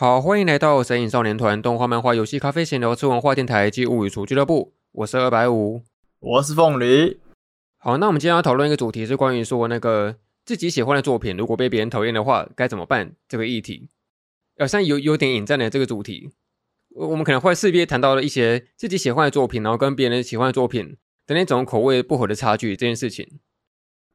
好，欢迎来到神影少年团动画、漫画、游戏、咖啡、闲聊、吃文化电台及物语厨俱乐部。我是二百五，我是凤梨。好，那我们今天要讨论一个主题是关于说那个自己喜欢的作品，如果被别人讨厌的话，该怎么办？这个议题，好像有有点引战的这个主题。我们可能会势必谈到了一些自己喜欢的作品，然后跟别人喜欢的作品的那种口味不合的差距这件事情。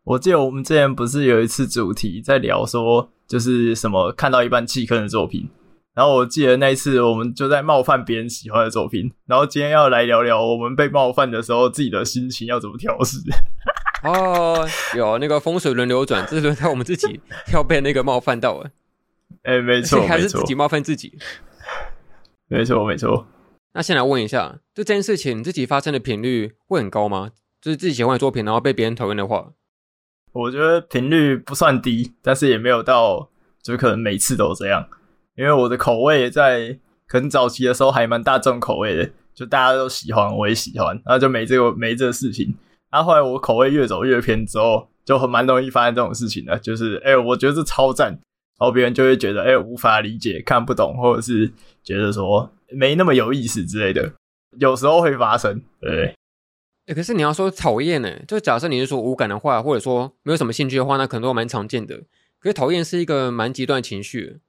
我记得我们之前不是有一次主题在聊说，就是什么看到一半弃坑的作品。然后我记得那一次，我们就在冒犯别人喜欢的作品。然后今天要来聊聊我们被冒犯的时候，自己的心情要怎么调试。哦，有那个风水轮流转，这是轮到我们自己 要被那个冒犯到了。哎，没错，还是自己冒犯自己。没错，没错。那先来问一下，就这件事情，自己发生的频率会很高吗？就是自己喜欢的作品，然后被别人讨厌的话，我觉得频率不算低，但是也没有到，就可能每次都这样。因为我的口味在可能早期的时候还蛮大众口味的，就大家都喜欢，我也喜欢，然后就没这个没这个事情。然后后来我口味越走越偏之后，就很蛮容易发生这种事情的，就是哎、我觉得这超赞，然后别人就会觉得哎、欸，无法理解、看不懂，或者是觉得说没那么有意思之类的，有时候会发生。对，哎、欸，可是你要说讨厌呢，就假设你是说无感的话，或者说没有什么兴趣的话，那可能都蛮常见的。可是讨厌是一个蛮极端的情绪。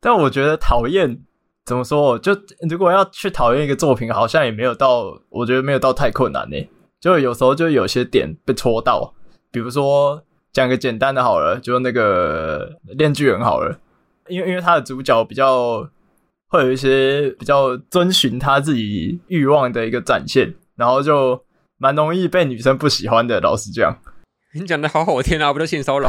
但我觉得讨厌怎么说？就如果要去讨厌一个作品，好像也没有到，我觉得没有到太困难呢。就有时候就有些点被戳到，比如说讲个简单的好了，就那个《链锯人》好了，因为因为他的主角比较会有一些比较遵循他自己欲望的一个展现，然后就蛮容易被女生不喜欢的。老实讲，你讲的好好听啊，不就性骚扰？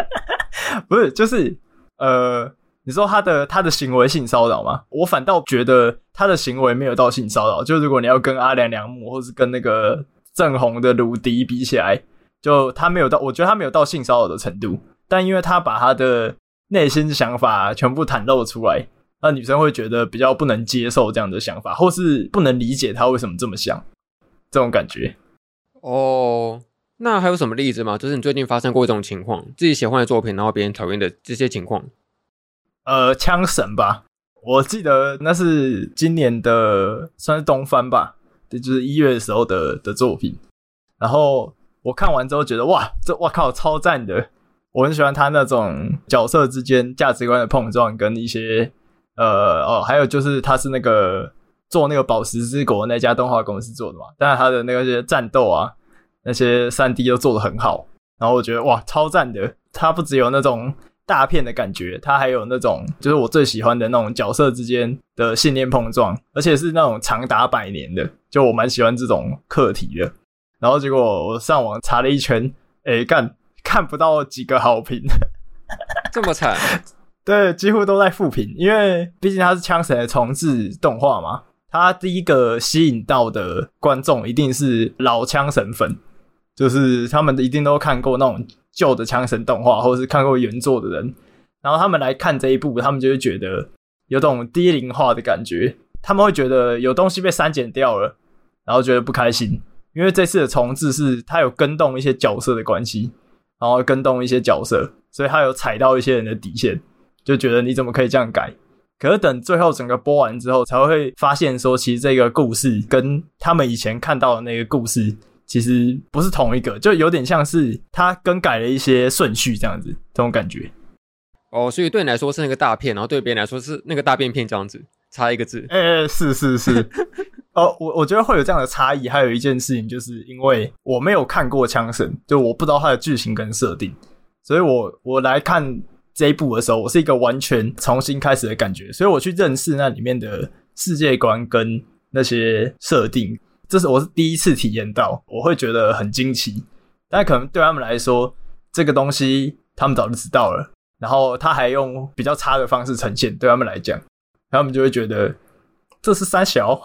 不是，就是呃。你说他的他的行为性骚扰吗？我反倒觉得他的行为没有到性骚扰。就如果你要跟阿良良木或是跟那个正红的鲁迪比起来，就他没有到，我觉得他没有到性骚扰的程度。但因为他把他的内心想法全部袒露出来，那女生会觉得比较不能接受这样的想法，或是不能理解他为什么这么想，这种感觉。哦，那还有什么例子吗？就是你最近发生过一种情况，自己喜欢的作品，然后别人讨厌的这些情况。呃，枪神吧，我记得那是今年的算是东番吧，这就是一月的时候的的作品。然后我看完之后觉得，哇，这哇靠，超赞的！我很喜欢他那种角色之间价值观的碰撞，跟一些呃哦，还有就是他是那个做那个宝石之国那家动画公司做的嘛，但是他的那个些战斗啊，那些三 D 都做的很好。然后我觉得哇，超赞的！他不只有那种。大片的感觉，它还有那种就是我最喜欢的那种角色之间的信念碰撞，而且是那种长达百年的，就我蛮喜欢这种课题的。然后结果我上网查了一圈，哎，干看不到几个好评，这么惨？对，几乎都在负评，因为毕竟它是枪神的重制动画嘛，它第一个吸引到的观众一定是老枪神粉，就是他们一定都看过那种。旧的枪神动画，或者是看过原作的人，然后他们来看这一部，他们就会觉得有种低龄化的感觉。他们会觉得有东西被删减掉了，然后觉得不开心，因为这次的重制是它有跟动一些角色的关系，然后跟动一些角色，所以它有踩到一些人的底线，就觉得你怎么可以这样改？可是等最后整个播完之后，才会发现说，其实这个故事跟他们以前看到的那个故事。其实不是同一个，就有点像是他更改了一些顺序这样子，这种感觉。哦，所以对你来说是那个大片，然后对别人来说是那个大便片这样子，差一个字。哎、欸，是是是。哦，我我觉得会有这样的差异，还有一件事情，就是因为我没有看过《枪神》，就我不知道它的剧情跟设定，所以我我来看这一部的时候，我是一个完全重新开始的感觉，所以我去认识那里面的世界观跟那些设定。这是我是第一次体验到，我会觉得很惊奇，但可能对他们来说，这个东西他们早就知道了，然后他还用比较差的方式呈现，对他们来讲，他们就会觉得这是三小，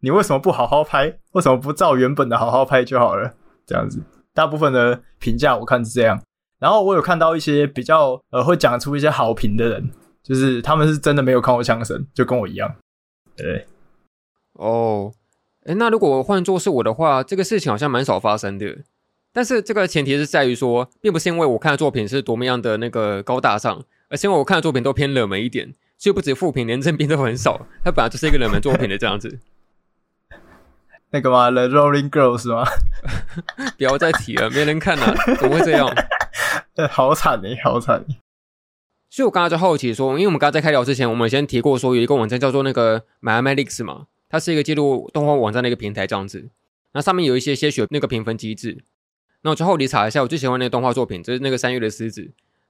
你为什么不好好拍？为什么不照原本的好好拍就好了？这样子，大部分的评价我看是这样，然后我有看到一些比较呃会讲出一些好评的人，就是他们是真的没有看过枪神，就跟我一样，对，哦。诶，那如果换做是我的话，这个事情好像蛮少发生的。但是这个前提是在于说，并不是因为我看的作品是多么样的那个高大上，而是因为我看的作品都偏冷门一点，所以不止负评，连正评都很少。它本来就是一个冷门作品的这样子。那个吗？The Rolling Girls 吗？不要再提了，没人看了，怎么会这样？好惨哎，好惨！所以我刚刚就好奇说，因为我们刚刚在开聊之前，我们先提过说有一个网站叫做那个 MyAnimeList 嘛，它是一个记录动画网站的一个平台这样子。那上面有一些些许那个评分机制。那我就后里查一下，我最喜欢那个动画作品，就是那个三月的狮子。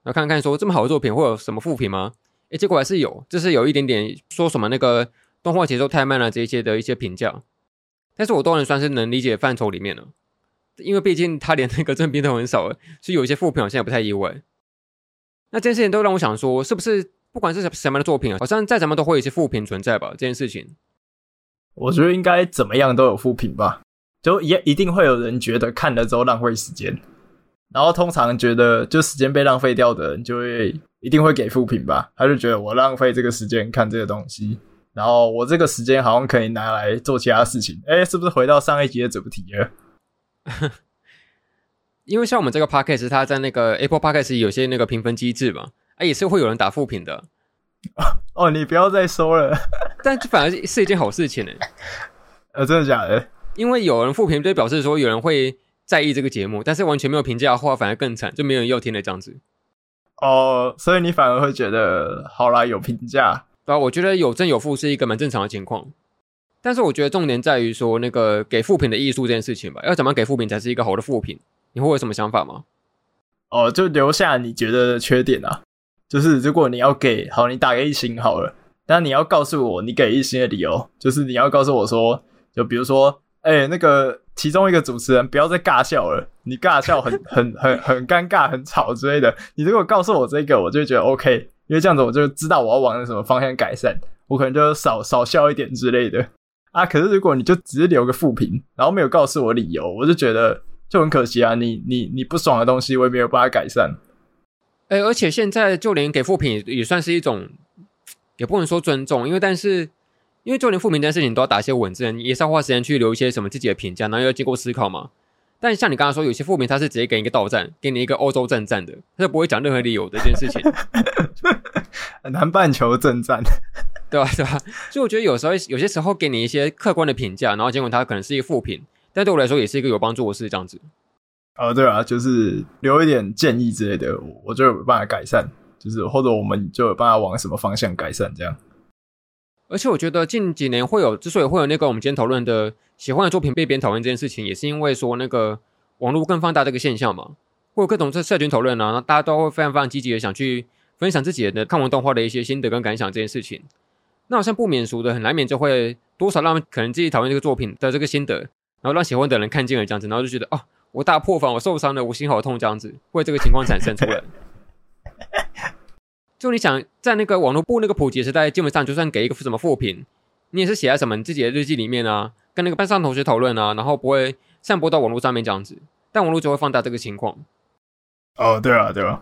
然后看看说这么好的作品会有什么负评吗？诶，结果还是有，就是有一点点说什么那个动画节奏太慢了这一些的一些评价。但是我都能算是能理解范畴里面了，因为毕竟他连那个正片都很少了，所以有一些负评好像也不太意外。那这件事情都让我想说，是不是不管是什什么样的作品，好像再怎么都会有一些负评存在吧？这件事情，我觉得应该怎么样都有负评吧，就一一定会有人觉得看了之后浪费时间，然后通常觉得就时间被浪费掉的人，就会一定会给负评吧，他就觉得我浪费这个时间看这个东西。然后我这个时间好像可以拿来做其他事情，哎，是不是回到上一集的主题了？因为像我们这个 podcast，它在那个 Apple Podcast 有些那个评分机制嘛，啊，也是会有人打负评的。哦，你不要再说了。但这反而是一件好事情呢。呃，真的假的？因为有人复评，就表示说有人会在意这个节目，但是完全没有评价的话，反而更惨，就没有人要听了这样子。哦，所以你反而会觉得，好啦，有评价。对啊，我觉得有正有负是一个蛮正常的情况，但是我觉得重点在于说那个给复评的艺术这件事情吧，要怎么给复评才是一个好的复评？你会有什么想法吗？哦，就留下你觉得的缺点啊，就是如果你要给好，你打个一星好了，但你要告诉我你给一星的理由，就是你要告诉我说，就比如说，哎、欸，那个其中一个主持人不要再尬笑了，你尬笑很 很很很尴尬，很吵之类的，你如果告诉我这个，我就会觉得 OK。因为这样子我就知道我要往什么方向改善，我可能就少少笑一点之类的啊。可是如果你就只是留个负评，然后没有告诉我理由，我就觉得就很可惜啊。你你你不爽的东西，我也没有办法改善。哎、欸，而且现在就连给负评也算是一种，也不能说尊重，因为但是因为就连负评这件事情都要打一些文字，你也是要花时间去留一些什么自己的评价，然后要经过思考嘛。但像你刚刚说，有些负评他是直接给你一个到站，给你一个欧洲正站的，他就不会讲任何理由的一件事情。南半球正站，对吧？对吧？所以我觉得有时候有些时候给你一些客观的评价，然后结果他可能是一个负评，但对我来说也是一个有帮助的事，这样子。哦，对啊，就是留一点建议之类的，我就有办法改善，就是或者我们就有办法往什么方向改善这样。而且我觉得近几年会有，之所以会有那个我们今天讨论的。喜欢的作品被别人讨论这件事情，也是因为说那个网络更放大这个现象嘛，会有各种社社群讨论啊，大家都会非常非常积极的想去分享自己的看完动画的一些心得跟感想这件事情。那好像不免俗的，很难免就会多少让可能自己讨厌这个作品的这个心得，然后让喜欢的人看见了这样子，然后就觉得哦，我大破防，我受伤了，我心好痛这样子，会这个情况产生出来。就你想在那个网络部那个普及时代，基本上就算给一个什么负评，你也是写在什么你自己的日记里面啊。跟那个班上同学讨论啊，然后不会散播到网络上面这样子，但网络就会放大这个情况。哦，对啊，对啊。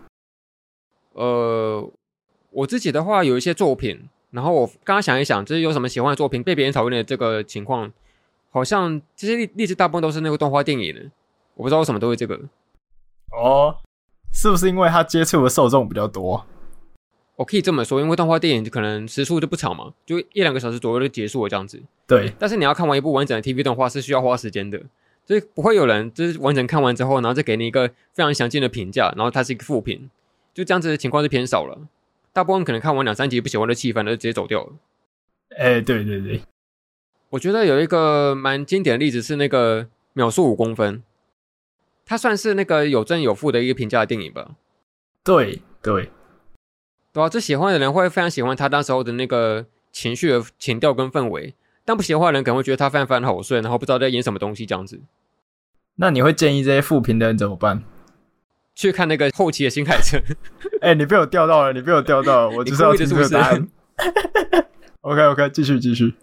呃，我自己的话有一些作品，然后我刚刚想一想，就是有什么喜欢的作品被别人讨论的这个情况，好像这些例例子大部分都是那个动画电影的，我不知道为什么都会这个。哦，是不是因为他接触的受众比较多？我可以这么说，因为动画电影可能时速就不长嘛，就一两个小时左右就结束了这样子。对，但是你要看完一部完整的 TV 动画是需要花时间的，所以不会有人就是完整看完之后，然后再给你一个非常详尽的评价，然后它是一个负评，就这样子的情况是偏少了。大部分可能看完两三集不喜欢的气氛，就直接走掉了。哎、欸，对对对，我觉得有一个蛮经典的例子是那个《秒速五公分》，它算是那个有正有负的一个评价的电影吧。对对。对啊，这喜欢的人会非常喜欢他当时候的那个情绪的情调跟氛围，但不喜欢的人可能会觉得他非常非常好睡，然后不知道在演什么东西这样子。那你会建议这些负评的人怎么办？去看那个后期的新海诚。哎、欸，你被我钓到了，你被我钓到了，我就是要听这个答案。OK OK，继续继续。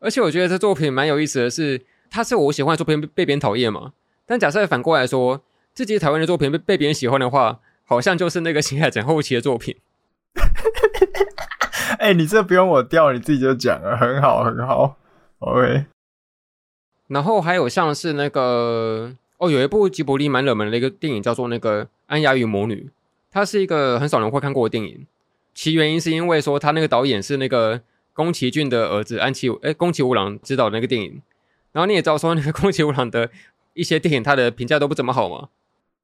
而且我觉得这作品蛮有意思的是，它是我喜欢的作品被别人讨厌嘛。但假设反过来说，自己讨厌的作品被被别人喜欢的话，好像就是那个新海诚后期的作品。哎、欸，你这不用我调，你自己就讲了，很好，很好。OK。然后还有像是那个哦，有一部吉卜力蛮热门的一个电影，叫做那个《安雅与魔女》，它是一个很少人会看过的电影。其原因是因为说他那个导演是那个宫崎骏的儿子安琪，哎，宫崎吾朗执导的那个电影。然后你也知道说那个宫崎吾朗的一些电影，它的评价都不怎么好嘛。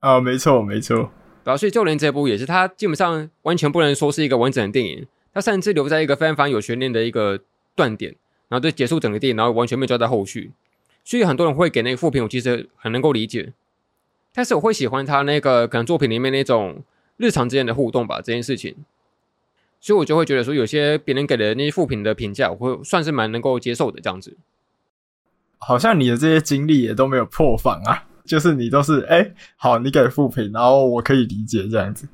啊，没错没错。对啊，所以就连这部也是，它基本上完全不能说是一个完整的电影，它甚至留在一个非常非常有悬念的一个断点，然后就结束整个电影，然后完全没有交代后续。所以很多人会给那个副评，我其实很能够理解。但是我会喜欢他那个可能作品里面那种日常之间的互动吧，这件事情。所以我就会觉得说，有些别人给的那些负评的评价，我会算是蛮能够接受的这样子。好像你的这些经历也都没有破防啊。就是你都是哎、欸，好，你给复评，然后我可以理解这样子。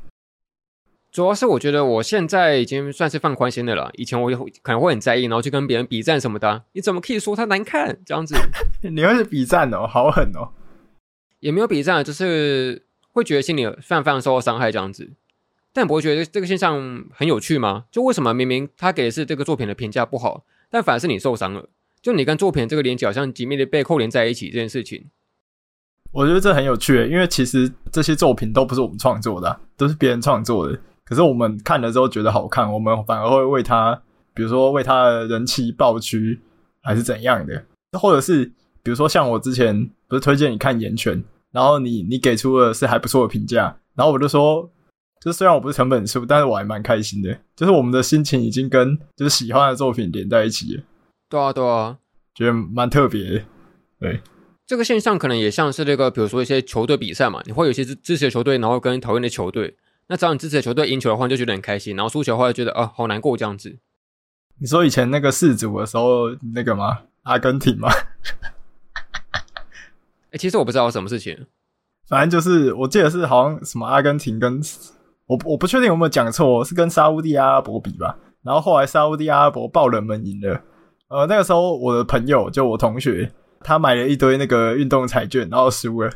主要是我觉得我现在已经算是放宽心的了，以前我可能会很在意，然后去跟别人比赞什么的。你怎么可以说他难看这样子？你会是比赞哦，好狠哦。也没有比赞，就是会觉得心里非常非常受到伤害这样子。但不会觉得这个现象很有趣吗？就为什么明明他给的是这个作品的评价不好，但反而是你受伤了？就你跟作品这个连接好像紧密的被扣连在一起这件事情。我觉得这很有趣，因为其实这些作品都不是我们创作的，都是别人创作的。可是我们看了之后觉得好看，我们反而会为他，比如说为他的人气爆区，还是怎样的，或者是比如说像我之前不是推荐你看《炎拳》，然后你你给出的是还不错的评价，然后我就说，就是虽然我不是成本书，但是我还蛮开心的，就是我们的心情已经跟就是喜欢的作品连在一起了。对啊，对啊，觉得蛮特别的，对。这个现象可能也像是那个，比如说一些球队比赛嘛，你会有一些支支持的球队，然后跟讨厌的球队。那只要你支持的球队赢球的话，你就觉得很开心；然后输球的话，就觉得啊、哦，好难过这样子。你说以前那个世足的时候，那个吗？阿根廷吗？哎，其实我不知道什么事情。反正就是我记得是好像什么阿根廷跟我我不确定有没有讲错，是跟沙乌地阿拉伯比吧。然后后来沙乌地阿拉伯爆冷门赢了。呃，那个时候我的朋友就我同学。他买了一堆那个运动彩券，然后输了，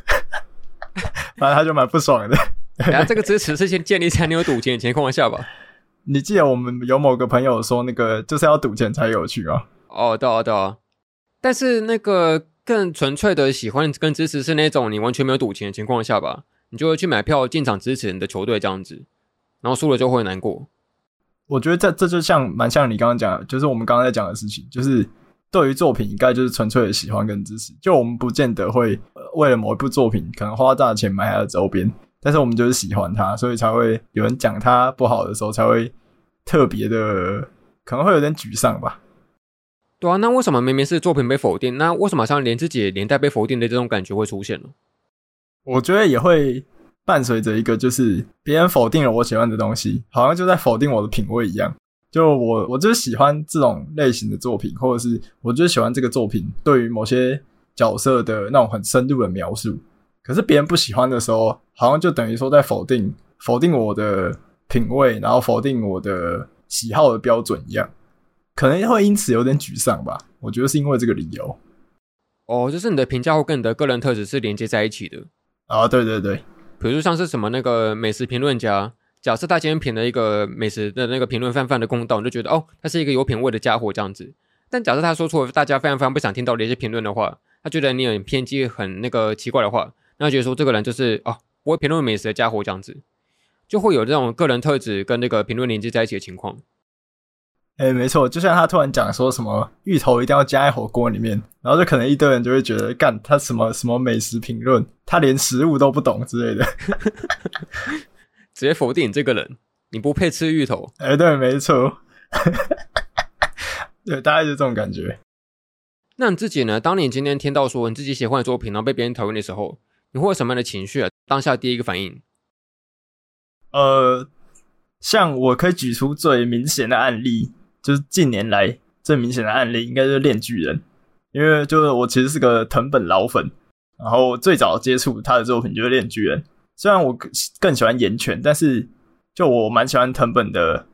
反正他就蛮不爽的。然后这个支持是先建立在你有赌钱的情况下吧？你记得我们有某个朋友说，那个就是要赌钱才有趣啊？哦，对啊，对啊。但是那个更纯粹的喜欢跟支持是那种你完全没有赌钱的情况下吧？你就会去买票进场支持你的球队这样子，然后输了就会难过。我觉得这这就像蛮像你刚刚讲的，就是我们刚刚在讲的事情，就是。对于作品，应该就是纯粹的喜欢跟支持。就我们不见得会为了某一部作品，可能花大钱买它的周边，但是我们就是喜欢它，所以才会有人讲它不好的时候，才会特别的，可能会有点沮丧吧。对啊，那为什么明明是作品被否定，那为什么好像连自己连带被否定的这种感觉会出现呢？我觉得也会伴随着一个，就是别人否定了我喜欢的东西，好像就在否定我的品味一样。就我，我就是喜欢这种类型的作品，或者是我就是喜欢这个作品对于某些角色的那种很深入的描述。可是别人不喜欢的时候，好像就等于说在否定否定我的品味，然后否定我的喜好的标准一样，可能会因此有点沮丧吧。我觉得是因为这个理由。哦，就是你的评价会跟你的个人特质是连接在一起的啊？对对对，比如像是什么那个美食评论家。假设他今天评了一个美食的那个评论泛泛的公道，你就觉得哦，他是一个有品味的家伙这样子。但假设他说出大家非常非常不想听到的一些评论的话，他觉得你很偏激、很那个奇怪的话，那觉得说这个人就是哦，不会评论美食的家伙这样子，就会有这种个人特质跟那个评论连接在一起的情况。哎，没错，就像他突然讲说什么芋头一定要加在火锅里面，然后就可能一堆人就会觉得干他什么什么美食评论，他连食物都不懂之类的。直接否定你这个人，你不配吃芋头。哎、欸，对，没错，对，大概就是这种感觉。那你自己呢？当你今天听到说你自己喜欢的作品，然后被别人讨厌的时候，你会有什么样的情绪啊？当下第一个反应？呃，像我可以举出最明显的案例，就是近年来最明显的案例，应该就是《链巨人》，因为就是我其实是个藤本老粉，然后最早接触他的作品就是《链巨人》。虽然我更喜欢岩泉，但是就我蛮喜欢藤本的。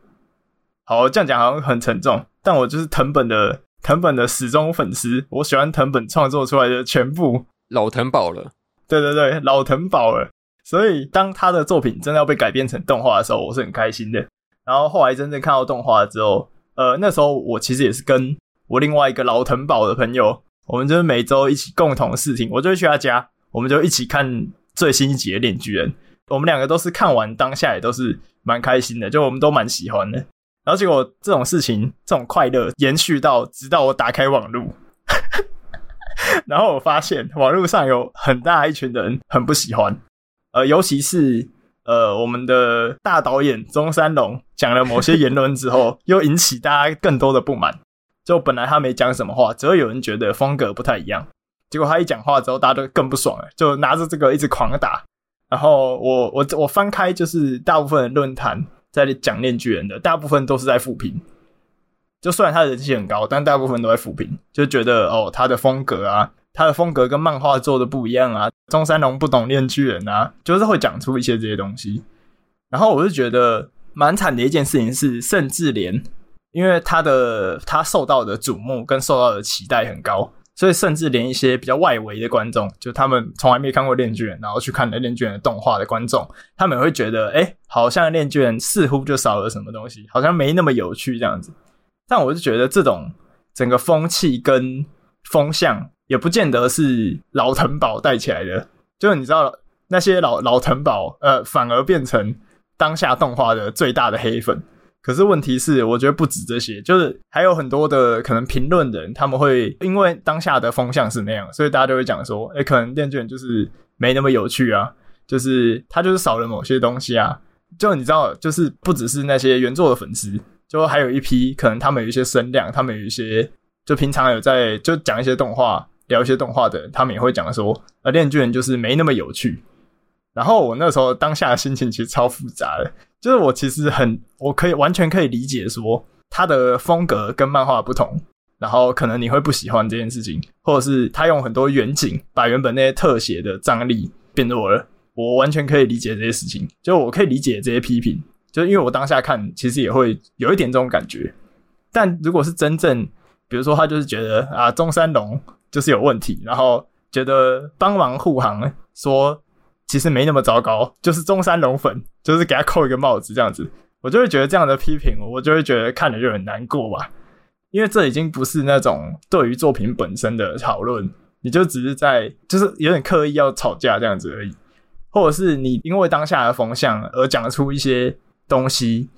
好，这样讲好像很沉重，但我就是藤本的藤本的始终粉丝。我喜欢藤本创作出来的全部老藤宝了。对对对，老藤宝了。所以当他的作品真的要被改编成动画的时候，我是很开心的。然后后来真正看到动画之后，呃，那时候我其实也是跟我另外一个老藤宝的朋友，我们就是每周一起共同视听，我就会去他家，我们就一起看。最新一集的《链锯人》，我们两个都是看完当下也都是蛮开心的，就我们都蛮喜欢的。然后结果这种事情，这种快乐延续到直到我打开网络，然后我发现网络上有很大一群人很不喜欢，呃，尤其是呃我们的大导演中山龙讲了某些言论之后，又引起大家更多的不满。就本来他没讲什么话，只会有人觉得风格不太一样。结果他一讲话之后，大家都更不爽了，就拿着这个一直狂打。然后我我我翻开，就是大部分的论坛在讲《链锯人》的，大部分都是在复评。就虽然他的人气很高，但大部分都在复评，就觉得哦，他的风格啊，他的风格跟漫画做的不一样啊，中山龙不懂《链锯人》啊，就是会讲出一些这些东西。然后我就觉得蛮惨的一件事情是，甚至连。因为他的他受到的瞩目跟受到的期待很高，所以甚至连一些比较外围的观众，就他们从来没看过《链锯人》，然后去看了《链锯人》的动画的观众，他们也会觉得，哎，好像《链锯人》似乎就少了什么东西，好像没那么有趣这样子。但我就觉得这种整个风气跟风向，也不见得是老藤堡带起来的，就是你知道那些老老藤堡，呃，反而变成当下动画的最大的黑粉。可是问题是，我觉得不止这些，就是还有很多的可能评论人，他们会因为当下的风向是那样，所以大家就会讲说，诶，可能链锯人就是没那么有趣啊，就是他就是少了某些东西啊。就你知道，就是不只是那些原作的粉丝，就还有一批可能他们有一些声量，他们有一些就平常有在就讲一些动画、聊一些动画的，他们也会讲说，呃，链锯人就是没那么有趣。然后我那时候当下的心情其实超复杂的。就是我其实很，我可以完全可以理解说他的风格跟漫画不同，然后可能你会不喜欢这件事情，或者是他用很多远景把原本那些特写的张力变弱了，我完全可以理解这些事情，就我可以理解这些批评，就因为我当下看其实也会有一点这种感觉，但如果是真正，比如说他就是觉得啊中山龙就是有问题，然后觉得帮忙护航说。其实没那么糟糕，就是中山龙粉，就是给他扣一个帽子这样子，我就会觉得这样的批评，我就会觉得看了就很难过吧，因为这已经不是那种对于作品本身的讨论，你就只是在就是有点刻意要吵架这样子而已，或者是你因为当下的风向而讲出一些东西，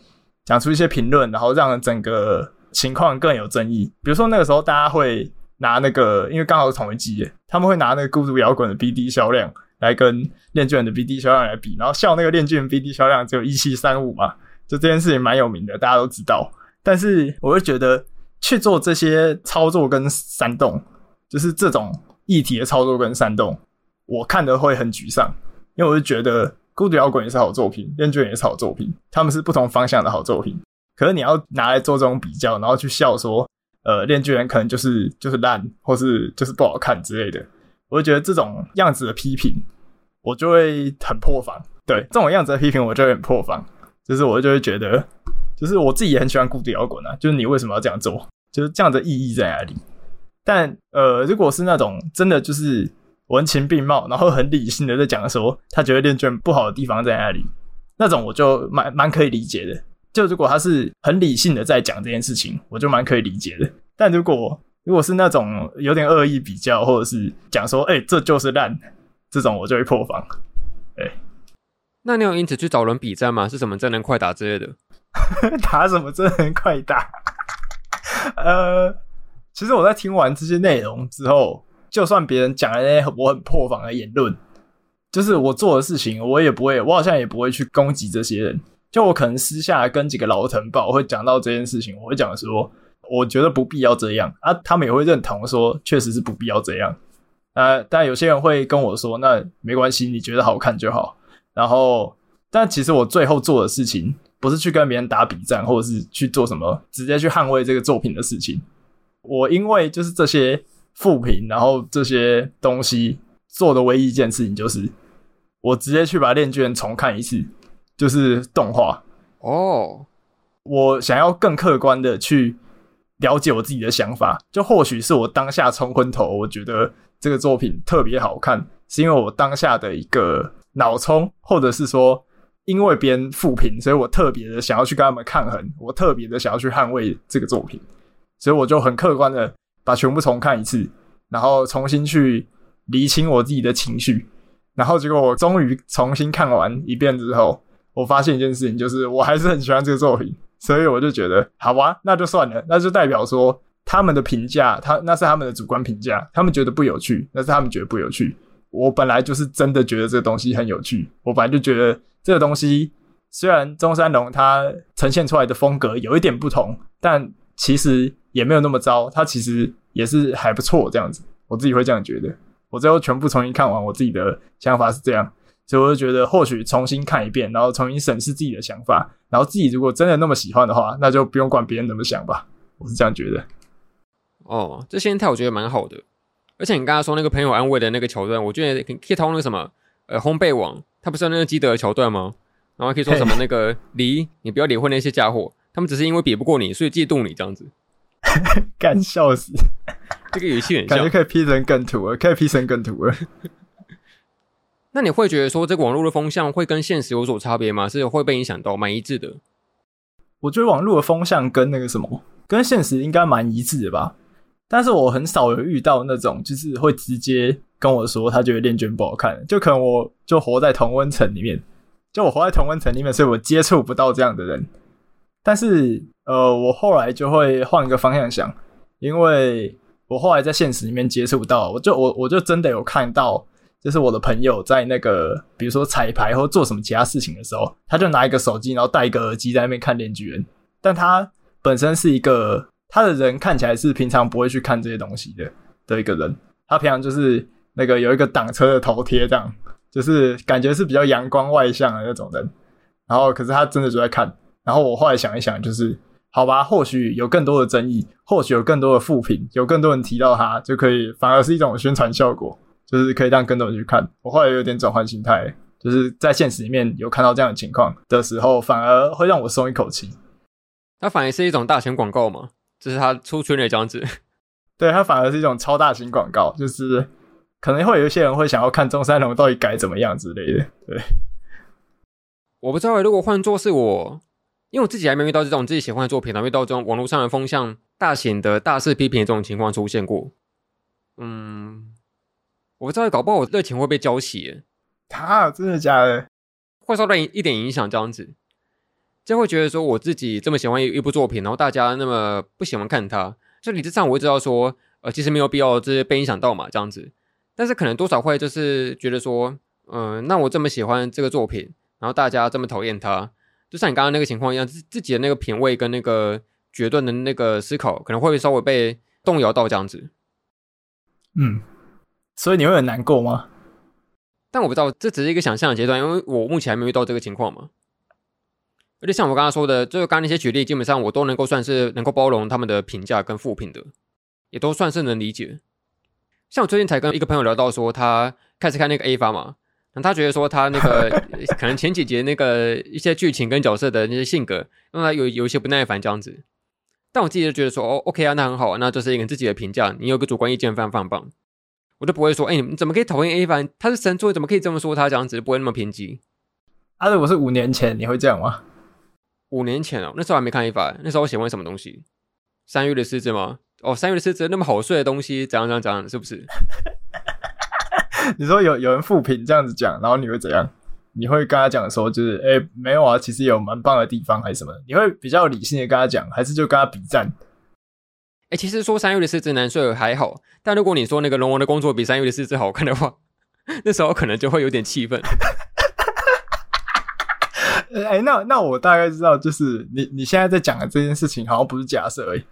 讲出一些评论，然后让整个情况更有争议。比如说那个时候大家会拿那个，因为刚好是同一季，他们会拿那个孤独摇滚的 BD 销量。来跟链锯人的 BD 销量来比，然后笑那个链锯人 BD 销量只有一七三五嘛，就这件事情蛮有名的，大家都知道。但是我会觉得去做这些操作跟煽动，就是这种议题的操作跟煽动，我看的会很沮丧，因为我就觉得孤独摇滚也是好作品，链锯人也是好作品，他们是不同方向的好作品。可是你要拿来做这种比较，然后去笑说，呃，链锯人可能就是就是烂，或是就是不好看之类的。我就觉得这种样子的批评，我就会很破防。对，这种样子的批评，我就会很破防。就是我就会觉得，就是我自己也很喜欢孤独摇滚啊。就是你为什么要这样做？就是这样的意义在哪里？但呃，如果是那种真的就是文情并茂，然后很理性的在讲说他觉得练卷不好的地方在哪里，那种我就蛮蛮可以理解的。就如果他是很理性的在讲这件事情，我就蛮可以理解的。但如果如果是那种有点恶意比较，或者是讲说，哎、欸，这就是烂，这种我就会破防。哎，那你有因此去找人比战吗？是什么真人快打之类的？打什么真人快打？呃，其实我在听完这些内容之后，就算别人讲了那些我很破防的言论，就是我做的事情，我也不会，我好像也不会去攻击这些人。就我可能私下跟几个老藤堡会讲到这件事情，我会讲说。我觉得不必要这样啊，他们也会认同说，确实是不必要这样。呃，但有些人会跟我说，那没关系，你觉得好看就好。然后，但其实我最后做的事情，不是去跟别人打比战，或者是去做什么直接去捍卫这个作品的事情。我因为就是这些负评，然后这些东西做的唯一一件事情，就是我直接去把《练卷》重看一次，就是动画。哦，我想要更客观的去。了解我自己的想法，就或许是我当下冲昏头，我觉得这个作品特别好看，是因为我当下的一个脑冲，或者是说因为别人复评，所以我特别的想要去跟他们抗衡，我特别的想要去捍卫这个作品，所以我就很客观的把全部重看一次，然后重新去厘清我自己的情绪，然后结果我终于重新看完一遍之后，我发现一件事情，就是我还是很喜欢这个作品，所以我就觉得好吧，那就算了，那就代表说他们的评价，他那是他们的主观评价，他们觉得不有趣，那是他们觉得不有趣。我本来就是真的觉得这个东西很有趣，我本来就觉得这个东西虽然中山龙它呈现出来的风格有一点不同，但其实也没有那么糟，它其实也是还不错这样子，我自己会这样觉得。我最后全部重新看完，我自己的想法是这样，所以我就觉得或许重新看一遍，然后重新审视自己的想法，然后自己如果真的那么喜欢的话，那就不用管别人怎么想吧。我是这样觉得。哦，这心态我觉得蛮好的。而且你刚刚说那个朋友安慰的那个桥段，我觉得可以套那个什么呃烘焙网，他不是有那个基德的桥段吗？然后可以说什么那个离你不要理会那些家伙，他们只是因为比不过你，所以嫉妒你这样子。干笑死！这个语气很像，感觉可以 P 成梗图了，可以 P 成梗图了。那你会觉得说这个网络的风向会跟现实有所差别吗？是会被影响到蛮一致的？我觉得网络的风向跟那个什么，跟现实应该蛮一致的吧。但是我很少有遇到那种，就是会直接跟我说他觉得恋卷不好看，就可能我就活在同温层里面，就我活在同温层里面，所以我接触不到这样的人。但是呃，我后来就会换一个方向想，因为。我后来在现实里面接触到，我就我我就真的有看到，就是我的朋友在那个，比如说彩排或做什么其他事情的时候，他就拿一个手机，然后戴一个耳机在那边看《链锯人》，但他本身是一个他的人看起来是平常不会去看这些东西的的一个人，他平常就是那个有一个挡车的头贴这样，就是感觉是比较阳光外向的那种人，然后可是他真的就在看，然后我后来想一想，就是。好吧，或许有更多的争议，或许有更多的负评，有更多人提到他，就可以反而是一种宣传效果，就是可以让更多人去看。我后来有点转换心态，就是在现实里面有看到这样的情况的时候，反而会让我松一口气。它反而是一种大型广告嘛，就是他出圈的这样子。对，它反而是一种超大型广告，就是可能会有一些人会想要看中山龙到底改怎么样之类的。对，我不知道，如果换作是我。因为我自己还没遇到这种自己喜欢的作品，还没遇到这种网络上的风向大型的大肆批评的这种情况出现过。嗯，我不知道，搞不好我热情会被浇熄。他真的假的？会受到一点影响，这样子，就会觉得说我自己这么喜欢一一部作品，然后大家那么不喜欢看它，就理智上我会知道说，呃，其实没有必要就是被影响到嘛，这样子。但是可能多少会就是觉得说，嗯、呃，那我这么喜欢这个作品，然后大家这么讨厌它。就像你刚刚那个情况一样，自自己的那个品味跟那个决断的那个思考，可能会稍微被动摇到这样子。嗯，所以你会很难过吗？但我不知道，这只是一个想象的阶段，因为我目前还没遇到这个情况嘛。而且像我刚刚说的，就是刚刚那些举例，基本上我都能够算是能够包容他们的评价跟负评的，也都算是能理解。像我最近才跟一个朋友聊到说，他开始看那个 A 发嘛。那他觉得说他那个 可能前几集那个一些剧情跟角色的那些性格让他有有一些不耐烦这样子，但我自己就觉得说哦，OK 啊，那很好，那这是一个自己的评价，你有个主观意见非常非常棒，我就不会说哎，你怎么可以讨厌 A 凡？他是神作，怎么可以这么说他这样子，不会那么偏激。啊，如果是五年前你会这样吗？五年前哦，那时候还没看 A 凡，那时候我喜欢什么东西？三月的狮子吗？哦，三月的狮子那么好睡的东西，怎样怎样怎样，是不是？你说有有人负评这样子讲，然后你会怎样？你会跟他讲说，就是哎、欸，没有啊，其实有蛮棒的地方，还是什么？你会比较理性的跟他讲，还是就跟他比战？哎、欸，其实说三月的狮子难睡还好，但如果你说那个龙王的工作比三月的狮子好看的话，那时候可能就会有点气愤。哎、欸，那那我大概知道，就是你你现在在讲的这件事情，好像不是假设而已。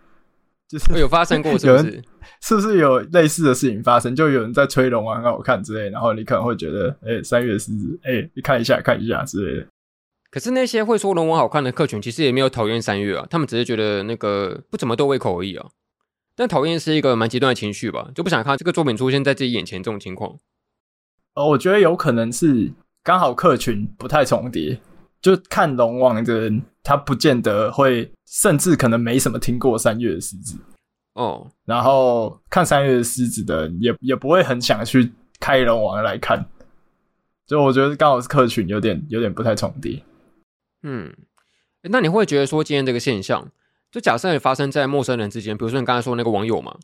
就是有发生过，是不是？是不是有类似的事情发生？就有人在吹龙王很好看之类，然后你可能会觉得，哎、欸，三月狮子，哎、欸，你看一下，看一下之类的。可是那些会说龙王好看的客群，其实也没有讨厌三月啊，他们只是觉得那个不怎么对胃口而已啊。但讨厌是一个蛮极端的情绪吧，就不想看这个作品出现在自己眼前这种情况。哦，我觉得有可能是刚好客群不太重叠，就看龙王的人。他不见得会，甚至可能没什么听过三月的狮子哦。然后看三月的狮子的人也也不会很想去开龙王来看，就我觉得刚好是客群有点有点不太重叠。嗯，那你会觉得说今天这个现象，就假设发生在陌生人之间，比如说你刚才说那个网友嘛，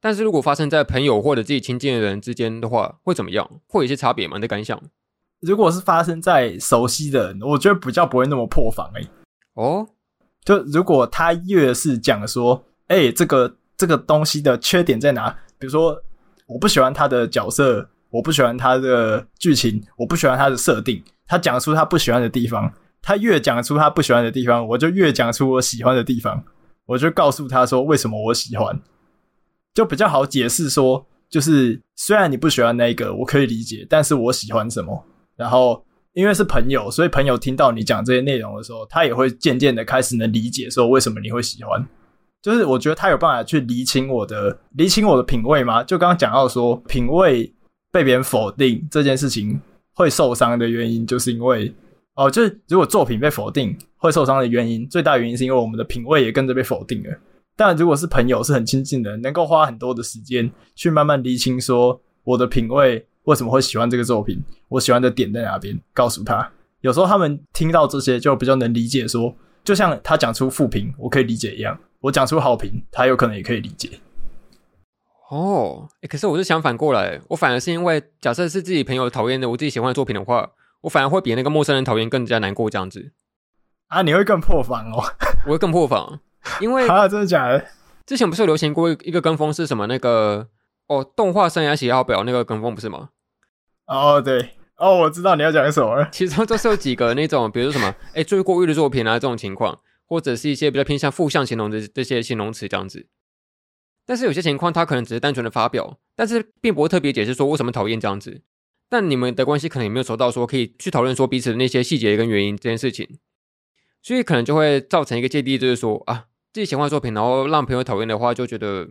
但是如果发生在朋友或者自己亲近的人之间的话，会怎么样？会有一些差别吗？你的感想？如果是发生在熟悉的人，我觉得比较不会那么破防哎、欸。哦，就如果他越是讲说，哎、欸，这个这个东西的缺点在哪？比如说，我不喜欢他的角色，我不喜欢他的剧情，我不喜欢他的设定。他讲出他不喜欢的地方，他越讲出他不喜欢的地方，我就越讲出我喜欢的地方。我就告诉他说，为什么我喜欢。就比较好解释说，就是虽然你不喜欢那个，我可以理解，但是我喜欢什么。然后因为是朋友，所以朋友听到你讲这些内容的时候，他也会渐渐的开始能理解说为什么你会喜欢。就是我觉得他有办法去厘清我的厘清我的品味吗？就刚刚讲到说，品味被别人否定这件事情会受伤的原因，就是因为哦，就是如果作品被否定会受伤的原因，最大原因是因为我们的品味也跟着被否定了。但如果是朋友，是很亲近的，能够花很多的时间去慢慢厘清，说我的品味为什么会喜欢这个作品，我喜欢的点在哪边，告诉他。有时候他们听到这些，就比较能理解说，就像他讲出负评，我可以理解一样，我讲出好评，他有可能也可以理解。哦，可是我是想反过来，我反而是因为假设是自己朋友讨厌的，我自己喜欢的作品的话，我反而会比那个陌生人讨厌更加难过这样子。啊，你会更破防哦，我会更破防。因为啊，真的假的？之前不是有流行过一个跟风是什么？那个哦，动画生涯喜好表那个跟风不是吗？哦，对，哦，我知道你要讲什么。其中都是有几个那种，比如说什么，哎，最过誉的作品啊，这种情况，或者是一些比较偏向负向形容的这些形容词这样子。但是有些情况，他可能只是单纯的发表，但是并不会特别解释说为什么讨厌这样子。但你们的关系可能也没有熟到说可以去讨论说彼此的那些细节跟原因这件事情，所以可能就会造成一个芥蒂，就是说啊。自己喜欢作品，然后让朋友讨厌的话，就觉得，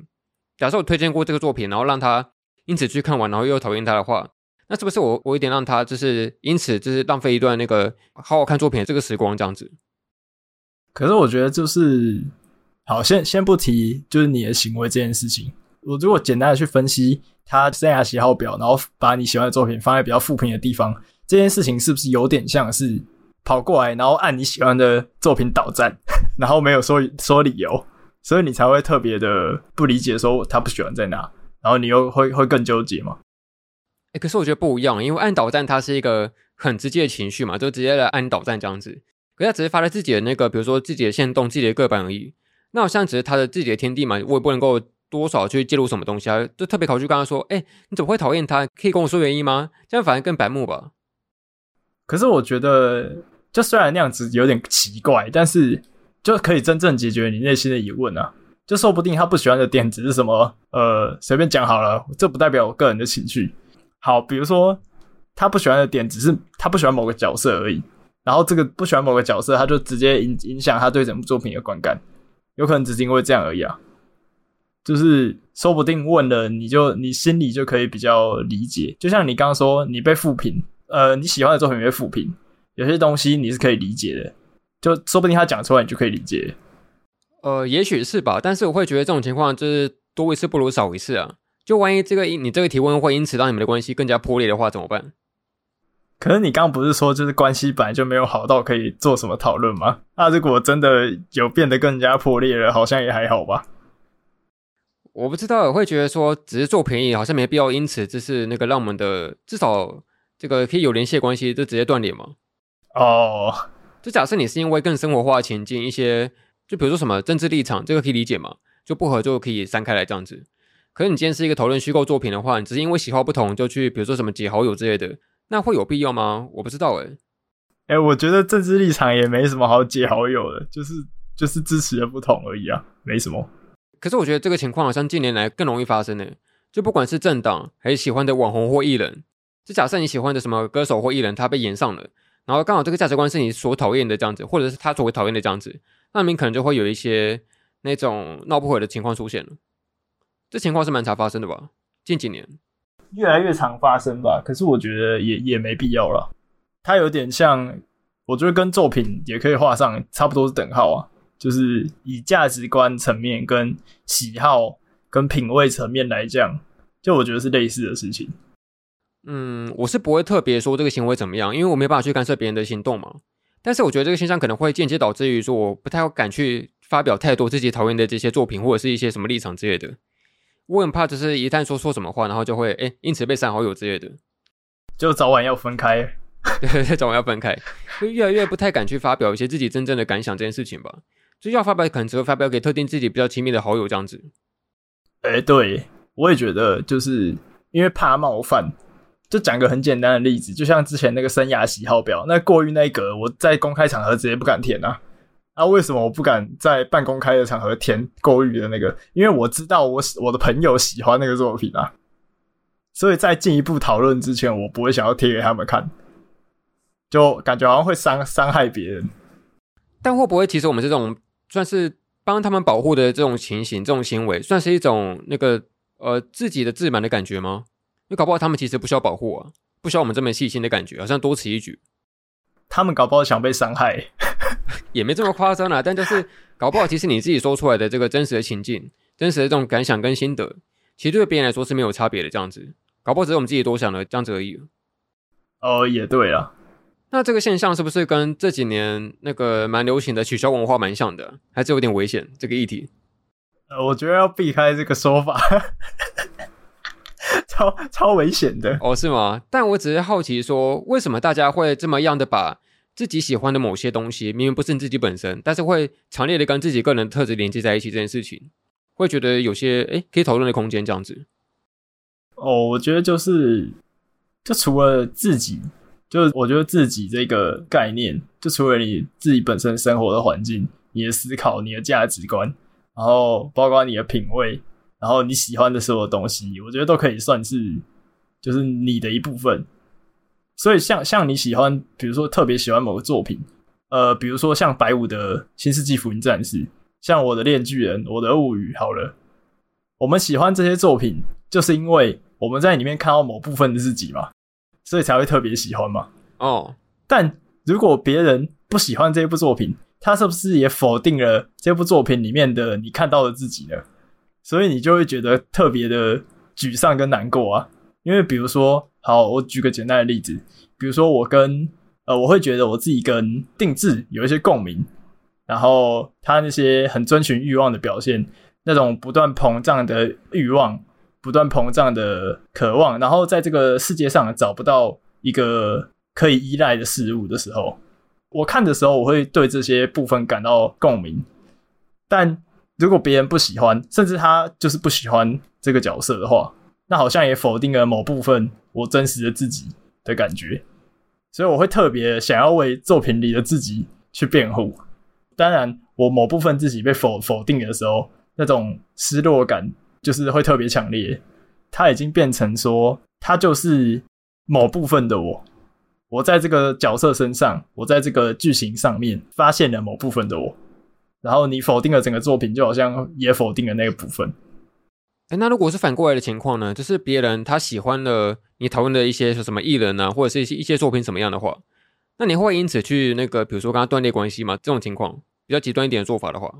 假设我推荐过这个作品，然后让他因此去看完，然后又讨厌他的话，那是不是我我有点让他就是因此就是浪费一段那个好好看作品的这个时光这样子？可是我觉得就是，好，先先不提就是你的行为这件事情，我如果简单的去分析他生涯喜好表，然后把你喜欢的作品放在比较负评的地方，这件事情是不是有点像是？跑过来，然后按你喜欢的作品倒赞，然后没有说说理由，所以你才会特别的不理解，说他不喜欢在哪，然后你又会会更纠结嘛？哎、可是我觉得不一样，因为按导赞它是一个很直接的情绪嘛，就直接来按导赞这样子。可是他只是发在自己的那个，比如说自己的线动、自己的个版而已。那好像只是他的自己的天地嘛，我也不能够多少去介入什么东西啊，就特别考虑刚刚说，哎、你怎么会讨厌他？可以跟我说原因吗？这样反而更白目吧？可是我觉得。就虽然那样子有点奇怪，但是就可以真正解决你内心的疑问啊！就说不定他不喜欢的点只是什么，呃，随便讲好了，这不代表我个人的情绪。好，比如说他不喜欢的点只是他不喜欢某个角色而已，然后这个不喜欢某个角色，他就直接影影响他对整部作品的观感，有可能只是因为这样而已啊！就是说不定问了你就你心里就可以比较理解，就像你刚刚说你被复评，呃，你喜欢的作品被复评。有些东西你是可以理解的，就说不定他讲出来你就可以理解。呃，也许是吧，但是我会觉得这种情况就是多一次不如少一次啊。就万一这个你这个提问会因此让你们的关系更加破裂的话，怎么办？可是你刚刚不是说就是关系本来就没有好到可以做什么讨论吗？那如果真的有变得更加破裂了，好像也还好吧？我不知道，我会觉得说只是做便宜，好像没必要因此就是那个让我们的至少这个可以有联系的关系就直接断联嘛。哦，oh. 就假设你是因为更生活化前进一些，就比如说什么政治立场，这个可以理解嘛？就不合就可以散开来这样子。可是你今天是一个讨论虚构作品的话，你只是因为喜好不同就去，比如说什么解好友之类的，那会有必要吗？我不知道诶、欸。诶、欸，我觉得政治立场也没什么好解好友的，就是就是支持的不同而已啊，没什么。可是我觉得这个情况好像近年来更容易发生呢、就不管是政党还是喜欢的网红或艺人，就假设你喜欢的什么歌手或艺人，他被炎上了。然后刚好这个价值观是你所讨厌的这样子，或者是他所谓讨厌的这样子，那你可能就会有一些那种闹不回的情况出现了。这情况是蛮常发生的吧？近几年越来越常发生吧？可是我觉得也也没必要了。它有点像，我觉得跟作品也可以画上差不多是等号啊。就是以价值观层面、跟喜好、跟品味层面来讲，就我觉得是类似的事情。嗯，我是不会特别说这个行为怎么样，因为我没办法去干涉别人的行动嘛。但是我觉得这个现象可能会间接导致于说，我不太敢去发表太多自己讨厌的这些作品或者是一些什么立场之类的。我很怕，就是一旦说错什么话，然后就会哎，因此被删好友之类的，就早晚要分开。对，早晚要分开，就越来越不太敢去发表一些自己真正的感想这件事情吧。就要发表，可能只会发表给特定自己比较亲密的好友这样子。哎，对，我也觉得，就是因为怕冒犯。就讲个很简单的例子，就像之前那个生涯喜好表，那过于那一格，我在公开场合直接不敢填啊。啊，为什么我不敢在半公开的场合填过于的那个？因为我知道我我的朋友喜欢那个作品啊，所以在进一步讨论之前，我不会想要贴给他们看，就感觉好像会伤伤害别人。但会不会其实我们这种算是帮他们保护的这种情形、这种行为，算是一种那个呃自己的自满的感觉吗？因为搞不好他们其实不需要保护啊，不需要我们这么细心的感觉，好像多此一举。他们搞不好想被伤害，也没这么夸张啦。但就是搞不好，其实你自己说出来的这个真实的情境、真实的这种感想跟心得，其实对别人来说是没有差别的。这样子，搞不好只是我们自己多想了这样子而已。哦，也对啊。那这个现象是不是跟这几年那个蛮流行的取消文化蛮像的？还是有点危险？这个议题？呃，我觉得要避开这个说法。超超危险的哦，是吗？但我只是好奇说，为什么大家会这么样的把自己喜欢的某些东西，明明不是你自己本身，但是会强烈的跟自己个人特质连接在一起这件事情，会觉得有些诶可以讨论的空间这样子。哦，我觉得就是，就除了自己，就是我觉得自己这个概念，就除了你自己本身生活的环境、你的思考、你的价值观，然后包括你的品味。然后你喜欢的所有东西，我觉得都可以算是就是你的一部分。所以像像你喜欢，比如说特别喜欢某个作品，呃，比如说像白武的《新世纪福音战士》，像我的《链锯人》、我的《物语》，好了，我们喜欢这些作品，就是因为我们在里面看到某部分的自己嘛，所以才会特别喜欢嘛。哦，但如果别人不喜欢这部作品，他是不是也否定了这部作品里面的你看到的自己呢？所以你就会觉得特别的沮丧跟难过啊，因为比如说，好，我举个简单的例子，比如说我跟呃，我会觉得我自己跟定制有一些共鸣，然后他那些很遵循欲望的表现，那种不断膨胀的欲望，不断膨胀的渴望，然后在这个世界上找不到一个可以依赖的事物的时候，我看的时候，我会对这些部分感到共鸣，但。如果别人不喜欢，甚至他就是不喜欢这个角色的话，那好像也否定了某部分我真实的自己的感觉，所以我会特别想要为作品里的自己去辩护。当然，我某部分自己被否否定的时候，那种失落感就是会特别强烈。他已经变成说，他就是某部分的我。我在这个角色身上，我在这个剧情上面发现了某部分的我。然后你否定了整个作品，就好像也否定了那个部分。哎，那如果是反过来的情况呢？就是别人他喜欢了你讨论的一些什么艺人啊，或者是一些一些作品什么样的话，那你会因此去那个，比如说跟他断裂关系吗？这种情况比较极端一点的做法的话，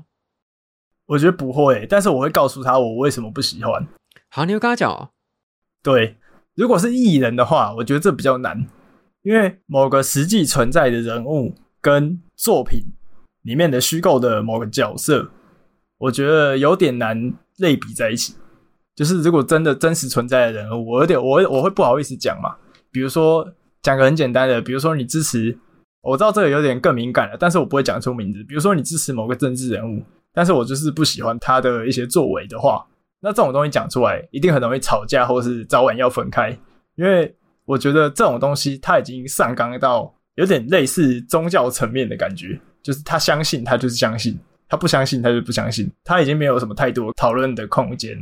我觉得不会。但是我会告诉他我为什么不喜欢。好，你会跟他讲哦。对，如果是艺人的话，我觉得这比较难，因为某个实际存在的人物跟作品。里面的虚构的某个角色，我觉得有点难类比在一起。就是如果真的真实存在的人物，我有点我我会不好意思讲嘛。比如说讲个很简单的，比如说你支持，我知道这个有点更敏感了，但是我不会讲出名字。比如说你支持某个政治人物，但是我就是不喜欢他的一些作为的话，那这种东西讲出来一定很容易吵架，或是早晚要分开。因为我觉得这种东西他已经上纲到有点类似宗教层面的感觉。就是他相信，他就是相信；他不相信，他就不相信。他已经没有什么太多讨论的空间。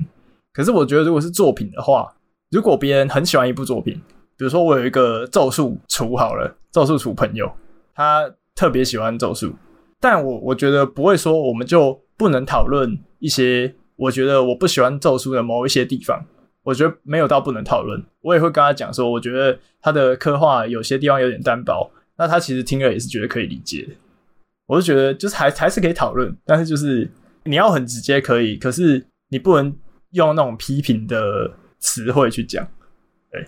可是，我觉得如果是作品的话，如果别人很喜欢一部作品，比如说我有一个咒术厨好了，咒术厨朋友，他特别喜欢咒术，但我我觉得不会说我们就不能讨论一些我觉得我不喜欢咒术的某一些地方。我觉得没有到不能讨论，我也会跟他讲说，我觉得他的刻画有些地方有点单薄。那他其实听了也是觉得可以理解的。我就觉得，就是还还是可以讨论，但是就是你要很直接可以，可是你不能用那种批评的词汇去讲。对，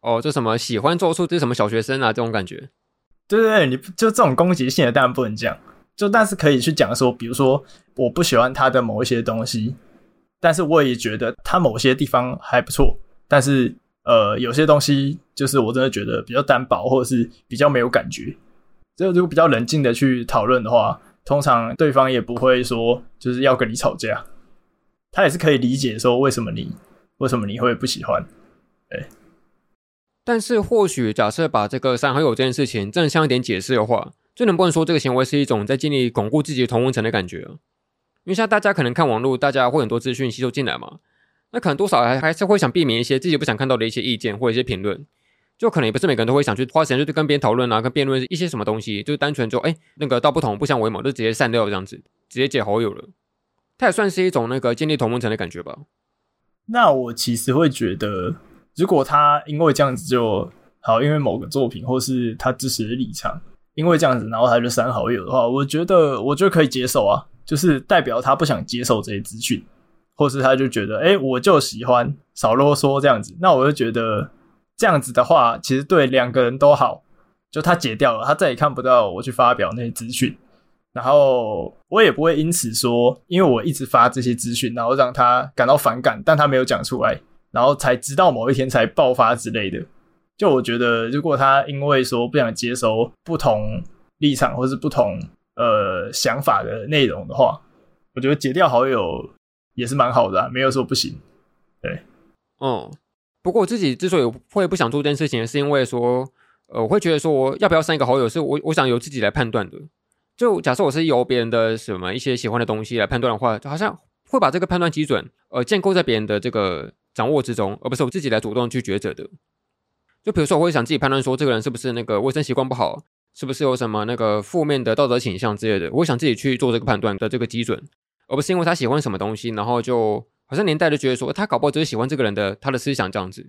哦，就什么喜欢咒术，这是什么小学生啊，这种感觉。对对对，你就这种攻击性的当然不能讲，就但是可以去讲说，比如说我不喜欢他的某一些东西，但是我也觉得他某些地方还不错，但是呃，有些东西就是我真的觉得比较单薄，或者是比较没有感觉。这如果比较冷静的去讨论的话，通常对方也不会说就是要跟你吵架，他也是可以理解说为什么你为什么你会不喜欢。对，但是或许假设把这个删好友这件事情正向一点解释的话，就能不能说这个行为是一种在尽力巩固自己的同温层的感觉？因为像大家可能看网络，大家会很多资讯吸收进来嘛，那可能多少还还是会想避免一些自己不想看到的一些意见或者一些评论，就可能也不是每个人都会想去花时间去跟别人讨论啊，跟辩论一些什么东西，就是单纯就哎那个道不同不相为谋，就直接删掉这样子，直接解好友了，它也算是一种那个建立同温层的感觉吧。那我其实会觉得，如果他因为这样子就好，因为某个作品或是他支持的立场，因为这样子然后他就删好友的话，我觉得我就可以接受啊。就是代表他不想接受这些资讯，或是他就觉得，哎、我就喜欢少啰嗦这样子。那我就觉得这样子的话，其实对两个人都好。就他解掉了，他再也看不到我去发表那些资讯，然后我也不会因此说，因为我一直发这些资讯，然后让他感到反感，但他没有讲出来，然后才直到某一天才爆发之类的。就我觉得，如果他因为说不想接收不同立场或是不同。呃，想法的内容的话，我觉得解掉好友也是蛮好的啊，没有说不行。对，嗯，不过我自己之所以会不想做这件事情，是因为说，呃，我会觉得说，我要不要删一个好友，是我我想由自己来判断的。就假设我是由别人的什么一些喜欢的东西来判断的话，就好像会把这个判断基准，呃，建构在别人的这个掌握之中，而不是我自己来主动去抉择的。就比如说，我会想自己判断说，这个人是不是那个卫生习惯不好。是不是有什么那个负面的道德倾向之类的？我想自己去做这个判断的这个基准，而不是因为他喜欢什么东西，然后就好像连带的觉得说他搞不好只是喜欢这个人的他的思想这样子，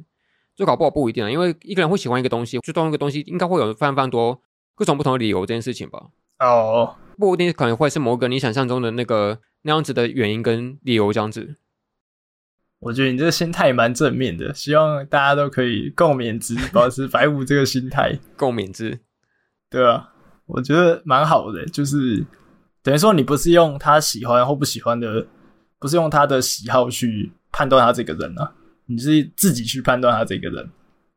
就搞不好不一定啊。因为一个人会喜欢一个东西，就当一个东西应该会有非常非常多各种不同的理由这件事情吧。哦，不一定可能会是某个你想象中的那个那样子的原因跟理由这样子。我觉得你这个心态蛮正面的，希望大家都可以共勉之，保持白五这个心态，共勉之。对啊，我觉得蛮好的，就是等于说你不是用他喜欢或不喜欢的，不是用他的喜好去判断他这个人啊，你是自己去判断他这个人。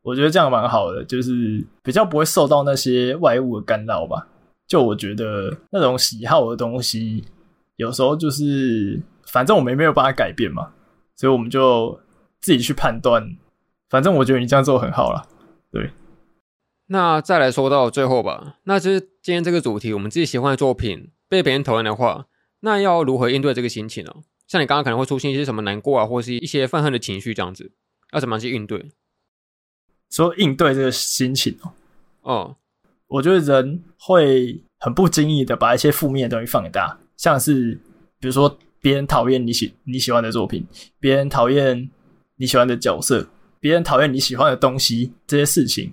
我觉得这样蛮好的，就是比较不会受到那些外物的干扰吧。就我觉得那种喜好的东西，有时候就是反正我们也没有办法改变嘛，所以我们就自己去判断。反正我觉得你这样做很好了，对。那再来说到最后吧，那就是今天这个主题，我们自己喜欢的作品被别人讨厌的话，那要如何应对这个心情呢？像你刚刚可能会出现一些什么难过啊，或是一些愤恨的情绪这样子，要怎么样去应对？说应对这个心情哦，哦，我觉得人会很不经意的把一些负面的东西放大，像是比如说别人讨厌你喜你喜欢的作品，别人讨厌你喜欢的角色，别人讨厌你喜欢的东西，这些事情。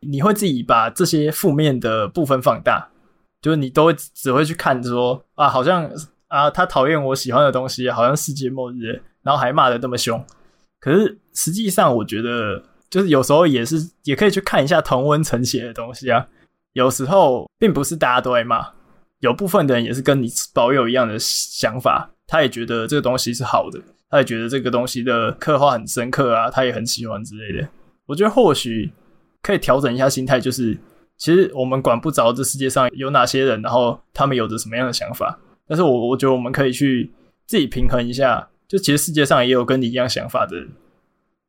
你会自己把这些负面的部分放大，就是你都只会去看说啊，好像啊他讨厌我喜欢的东西，好像世界末日，然后还骂的这么凶。可是实际上，我觉得就是有时候也是也可以去看一下同温层写的东西啊。有时候并不是大家都爱骂，有部分的人也是跟你保有一样的想法，他也觉得这个东西是好的，他也觉得这个东西的刻画很深刻啊，他也很喜欢之类的。我觉得或许。可以调整一下心态，就是其实我们管不着这世界上有哪些人，然后他们有着什么样的想法。但是我我觉得我们可以去自己平衡一下，就其实世界上也有跟你一样想法的人，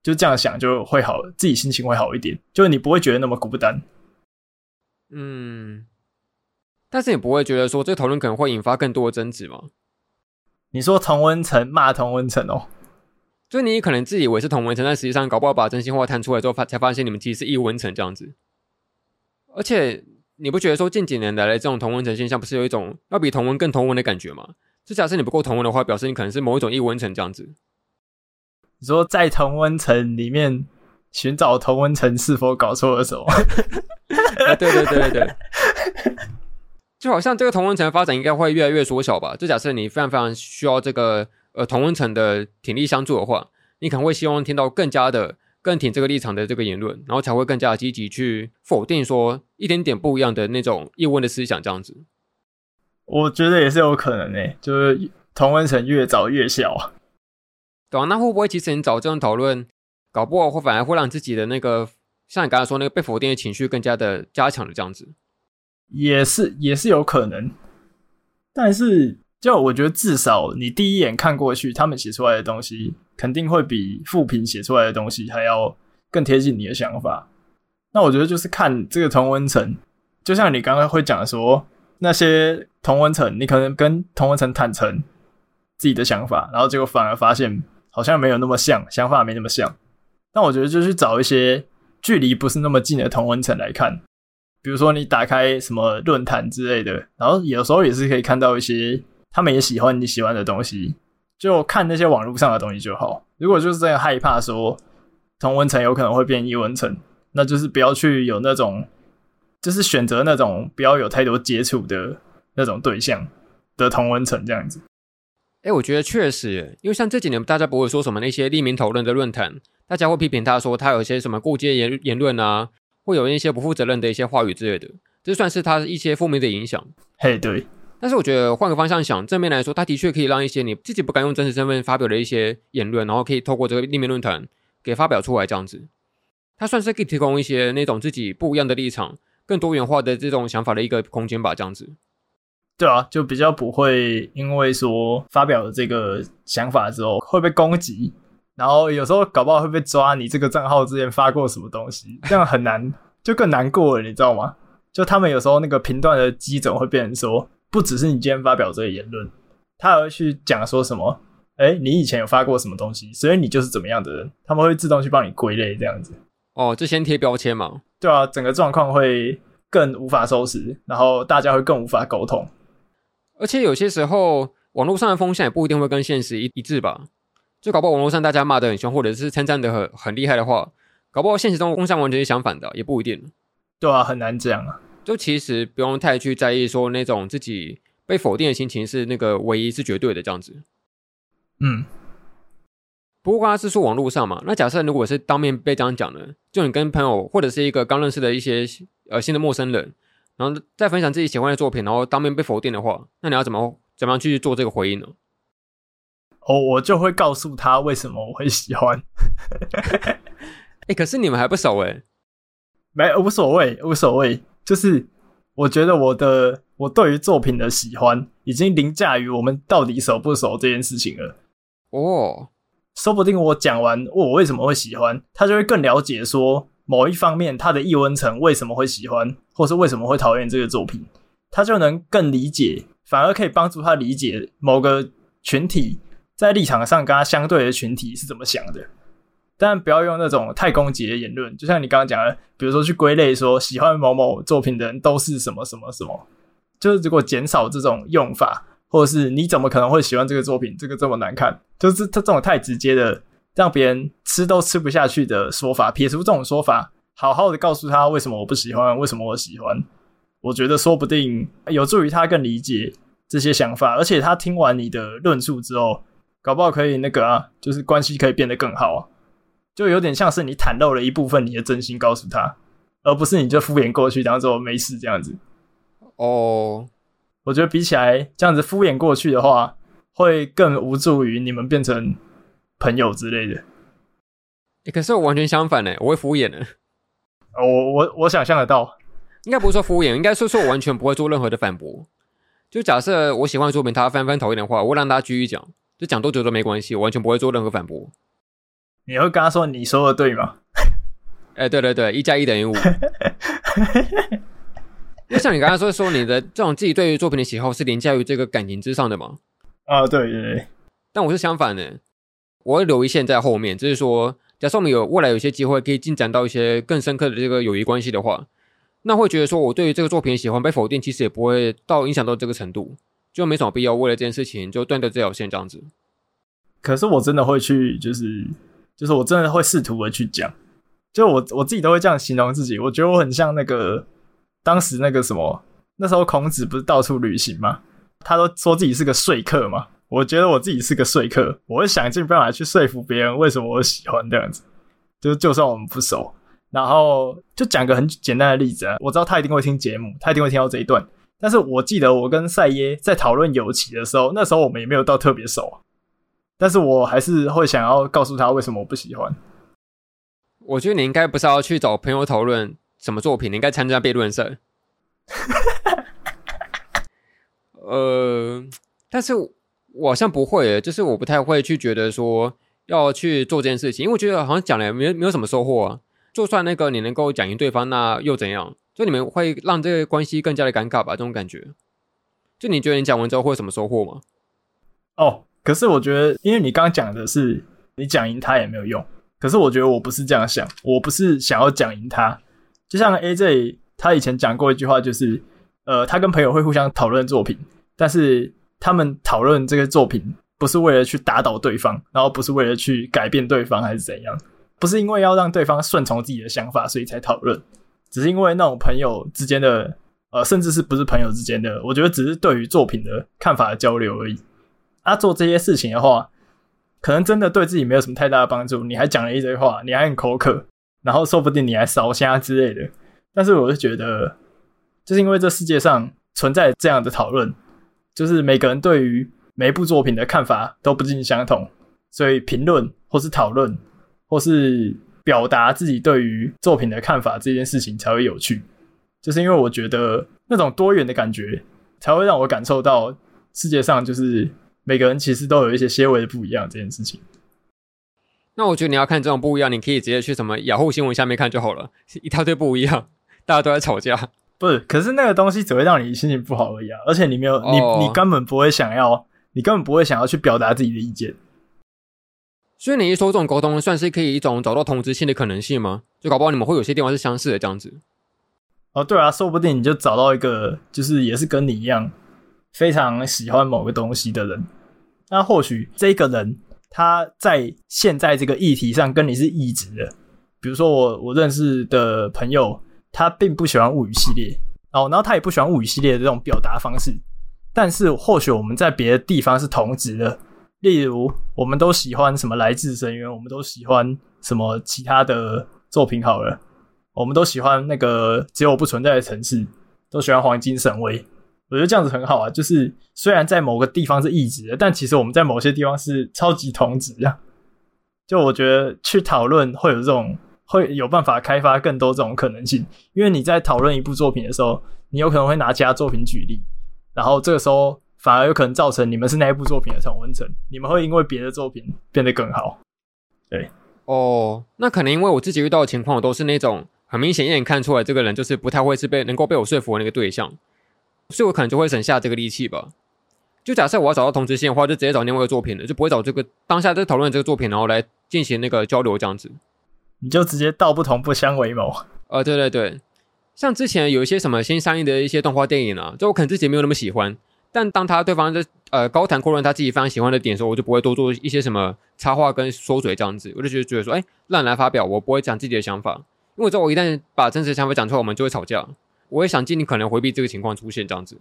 就这样想就会好，自己心情会好一点，就你不会觉得那么孤单。嗯，但是你不会觉得说这个讨论可能会引发更多的争执吗？你说同温层骂同温层哦。就你可能自以为是同温层，但实际上搞不好把真心话摊出来之后，发才发现你们其实是异温层这样子。而且你不觉得说近几年来的这种同温层现象，不是有一种要比同温更同温的感觉吗？就假设你不够同温的话，表示你可能是某一种异温层这样子。你说在同温层里面寻找同温层是否搞错了什么？啊，对对对对对，就好像这个同温层发展应该会越来越缩小吧？就假设你非常非常需要这个。呃，同温层的挺力相助的话，你可能会希望听到更加的、更挺这个立场的这个言论，然后才会更加积极去否定说一点点不一样的那种异温的思想，这样子。我觉得也是有可能诶，就是同温层越早越小。对啊，那会不会其实你找这种讨论，搞不好会反而会让自己的那个，像你刚才说那个被否定的情绪更加的加强了这样子？也是，也是有可能。但是，就我觉得至少你第一眼看过去，他们写出来的东西肯定会比复评写出来的东西还要更贴近你的想法。那我觉得就是看这个同温层，就像你刚刚会讲说，那些同温层，你可能跟同温层坦诚自己的想法，然后结果反而发现好像没有那么像，想法没那么像。但我觉得就去找一些距离不是那么近的同温层来看，比如说你打开什么论坛之类的，然后有时候也是可以看到一些他们也喜欢你喜欢的东西，就看那些网络上的东西就好。如果就是这样害怕说同文层有可能会变异文层。那就是不要去有那种，就是选择那种不要有太多接触的那种对象的同文层这样子。哎、我觉得确实，因为像这几年大家不会说什么那些匿名讨论的论坛，大家会批评他说他有些什么过激言言论啊，会有一些不负责任的一些话语之类的，这算是他一些负面的影响。嘿，对。但是我觉得换个方向想，正面来说，他的确可以让一些你自己不敢用真实身份发表的一些言论，然后可以透过这个匿名论坛给发表出来这样子。它算是可以提供一些那种自己不一样的立场、更多元化的这种想法的一个空间吧，这样子。对啊，就比较不会因为说发表了这个想法之后会被攻击，然后有时候搞不好会被抓你这个账号之前发过什么东西，这样很难，就更难过了，你知道吗？就他们有时候那个评断的基准会变成说，不只是你今天发表这个言论，他还会去讲说什么，哎，你以前有发过什么东西，所以你就是怎么样的人，他们会自动去帮你归类这样子。哦，就先贴标签嘛？对啊，整个状况会更无法收拾，然后大家会更无法沟通。而且有些时候，网络上的风向也不一定会跟现实一一致吧？就搞不好网络上大家骂的很凶，或者是称赞的很很厉害的话，搞不好现实中风向完全是相反的，也不一定。对啊，很难讲啊。就其实不用太去在意说那种自己被否定的心情是那个唯一是绝对的这样子。嗯。不过刚刚是说网络上嘛，那假设如果是当面被这样讲的，就你跟朋友或者是一个刚认识的一些呃新的陌生人，然后再分享自己喜欢的作品，然后当面被否定的话，那你要怎么怎么样去做这个回应呢？哦，我就会告诉他为什么我会喜欢。哎、欸，可是你们还不熟哎，没无所谓，无所谓，就是我觉得我的我对于作品的喜欢已经凌驾于我们到底熟不熟这件事情了。哦。说不定我讲完我为什么会喜欢，他就会更了解说某一方面他的易温成为什么会喜欢，或是为什么会讨厌这个作品，他就能更理解，反而可以帮助他理解某个群体在立场上跟他相对的群体是怎么想的。但不要用那种太攻击的言论，就像你刚刚讲的，比如说去归类说喜欢某某作品的人都是什么什么什么，就是如果减少这种用法。或者是你怎么可能会喜欢这个作品？这个这么难看，就是这这种太直接的，让别人吃都吃不下去的说法。撇除这种说法，好好的告诉他为什么我不喜欢，为什么我喜欢。我觉得说不定有助于他更理解这些想法，而且他听完你的论述之后，搞不好可以那个啊，就是关系可以变得更好啊。就有点像是你袒露了一部分你的真心告诉他，而不是你就敷衍过去，当做没事这样子。哦。Oh. 我觉得比起来这样子敷衍过去的话，会更无助于你们变成朋友之类的。欸，可是我完全相反呢，我会敷衍的。我我我想象得到，应该不是说敷衍，应该说说我完全不会做任何的反驳。就假设我喜欢的作品，他翻翻讨厌的话，我会让他继续讲，就讲多久都没关系，我完全不会做任何反驳。你会跟他说你说的对吗？哎，欸，对对对，一加一等于五。就像你刚才说说，你的这种自己对于作品的喜好是凌驾于这个感情之上的吗？啊，对对对。但我是相反的，我会留一线在后面，就是说，假设我们有未来有些机会可以进展到一些更深刻的这个友谊关系的话，那会觉得说我对于这个作品的喜欢被否定，其实也不会到影响到这个程度，就没什么必要为了这件事情就断掉这条线这样子。可是我真的会去，就是就是我真的会试图的去讲，就我我自己都会这样形容自己，我觉得我很像那个。当时那个什么，那时候孔子不是到处旅行吗？他都说自己是个说客嘛。我觉得我自己是个说客，我会想尽办法去说服别人为什么我喜欢这样子。就就算我们不熟，然后就讲个很简单的例子啊。我知道他一定会听节目，他一定会听到这一段。但是我记得我跟赛耶在讨论友情的时候，那时候我们也没有到特别熟。但是我还是会想要告诉他为什么我不喜欢。我觉得你应该不是要去找朋友讨论什么作品，你应该参加辩论赛。呃，但是我好像不会，就是我不太会去觉得说要去做这件事情，因为我觉得好像讲了也没没有什么收获啊。就算那个你能够讲赢对方，那又怎样？就你们会让这个关系更加的尴尬吧？这种感觉。就你觉得你讲完之后会有什么收获吗？哦，可是我觉得，因为你刚刚讲的是你讲赢他也没有用。可是我觉得我不是这样想，我不是想要讲赢他。就像 AJ 他以前讲过一句话，就是呃，他跟朋友会互相讨论作品，但是他们讨论这个作品不是为了去打倒对方，然后不是为了去改变对方还是怎样，不是因为要让对方顺从自己的想法所以才讨论，只是因为那种朋友之间的呃，甚至是不是朋友之间的，我觉得只是对于作品的看法的交流而已。他、做这些事情的话。可能真的对自己没有什么太大的帮助，你还讲了一堆话，你还很口渴，然后说不定你还烧虾之类的。但是我就觉得，就是因为这世界上存在这样的讨论，就是每个人对于每一部作品的看法都不尽相同，所以评论或是讨论或是表达自己对于作品的看法这件事情才会有趣。就是因为我觉得那种多元的感觉，才会让我感受到世界上就是。每个人其实都有一些些微的不一样这件事情。那我觉得你要看这种不一样，你可以直接去什么雅虎新闻下面看就好了，一大堆不一样，大家都在吵架。不是，可是那个东西只会让你心情不好而已啊，而且你没有，你你根本不会想要，你根本不会想要去表达自己的意见。所以你一说这种沟通，算是可以一种找到同质性的可能性吗？就搞不好你们会有些地方是相似的这样子。哦，对啊，说不定你就找到一个，就是也是跟你一样非常喜欢某个东西的人。那或许这个人他在现在这个议题上跟你是一直的，比如说我我认识的朋友，他并不喜欢物语系列哦，然后他也不喜欢物语系列的这种表达方式，但是或许我们在别的地方是同质的，例如我们都喜欢什么来自深渊，我们都喜欢什么其他的作品好了，我们都喜欢那个只有不存在的城市，都喜欢黄金神威。我觉得这样子很好啊，就是虽然在某个地方是异质的，但其实我们在某些地方是超级同质啊。就我觉得去讨论会有这种，会有办法开发更多这种可能性。因为你在讨论一部作品的时候，你有可能会拿其他作品举例，然后这个时候反而有可能造成你们是那一部作品的同温层，你们会因为别的作品变得更好。对，哦，那可能因为我自己遇到的情况，我都是那种很明显一眼看出来这个人就是不太会是被能够被我说服的那个对象。所以我可能就会省下这个力气吧。就假设我要找到同质性的话，就直接找另外一个作品了，就不会找这个当下在讨论这个作品，然后来进行那个交流这样子。你就直接道不同不相为谋。呃，对对对，像之前有一些什么新上映的一些动画电影啊，就我可能自己没有那么喜欢，但当他对方在呃高谈阔论他自己非常喜欢的点的时候，我就不会多做一些什么插话跟说嘴这样子，我就觉得觉得说，哎，让人来发表，我不会讲自己的想法，因为我知道我一旦把真实的想法讲出来，我们就会吵架。我也想尽你可能回避这个情况出现这样子。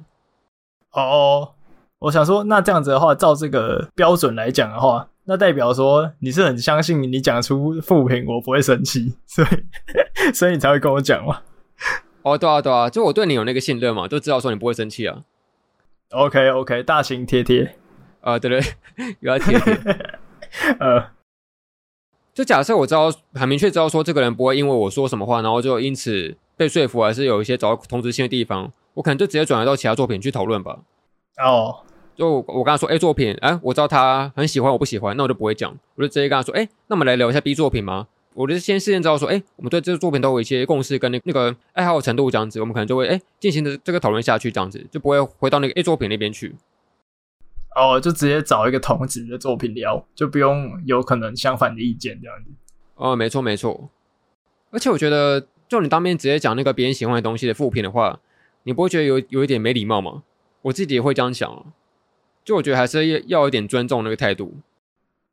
哦，我想说，那这样子的话，照这个标准来讲的话，那代表说你是很相信你讲出负评，我不会生气，所以 所以你才会跟我讲嘛。哦，对啊，对啊，就我对你有那个信任嘛，就知道说你不会生气啊。OK OK，大型贴贴。啊，对对，有要贴贴。呃，就假设我知道很明确知道说这个人不会因为我说什么话，然后就因此。被说服还是有一些找到同质性的地方，我可能就直接转移到其他作品去讨论吧。哦，就我刚才说，A 作品，哎，我知道他很喜欢，我不喜欢，那我就不会讲，我就直接跟他说，哎，那我们来聊一下 B 作品吗？我就先事先知道说，哎，我们对这个作品都有一些共识跟那那个爱好程度这样子，我们可能就会哎进行的这个讨论下去这样子，就不会回到那个 A 作品那边去。哦，就直接找一个同质的作品聊，就不用有可能相反的意见这样子。哦，没错没错，而且我觉得。就你当面直接讲那个别人喜欢的东西的负评的话，你不会觉得有有一点没礼貌吗？我自己也会这样想，就我觉得还是要要有点尊重那个态度。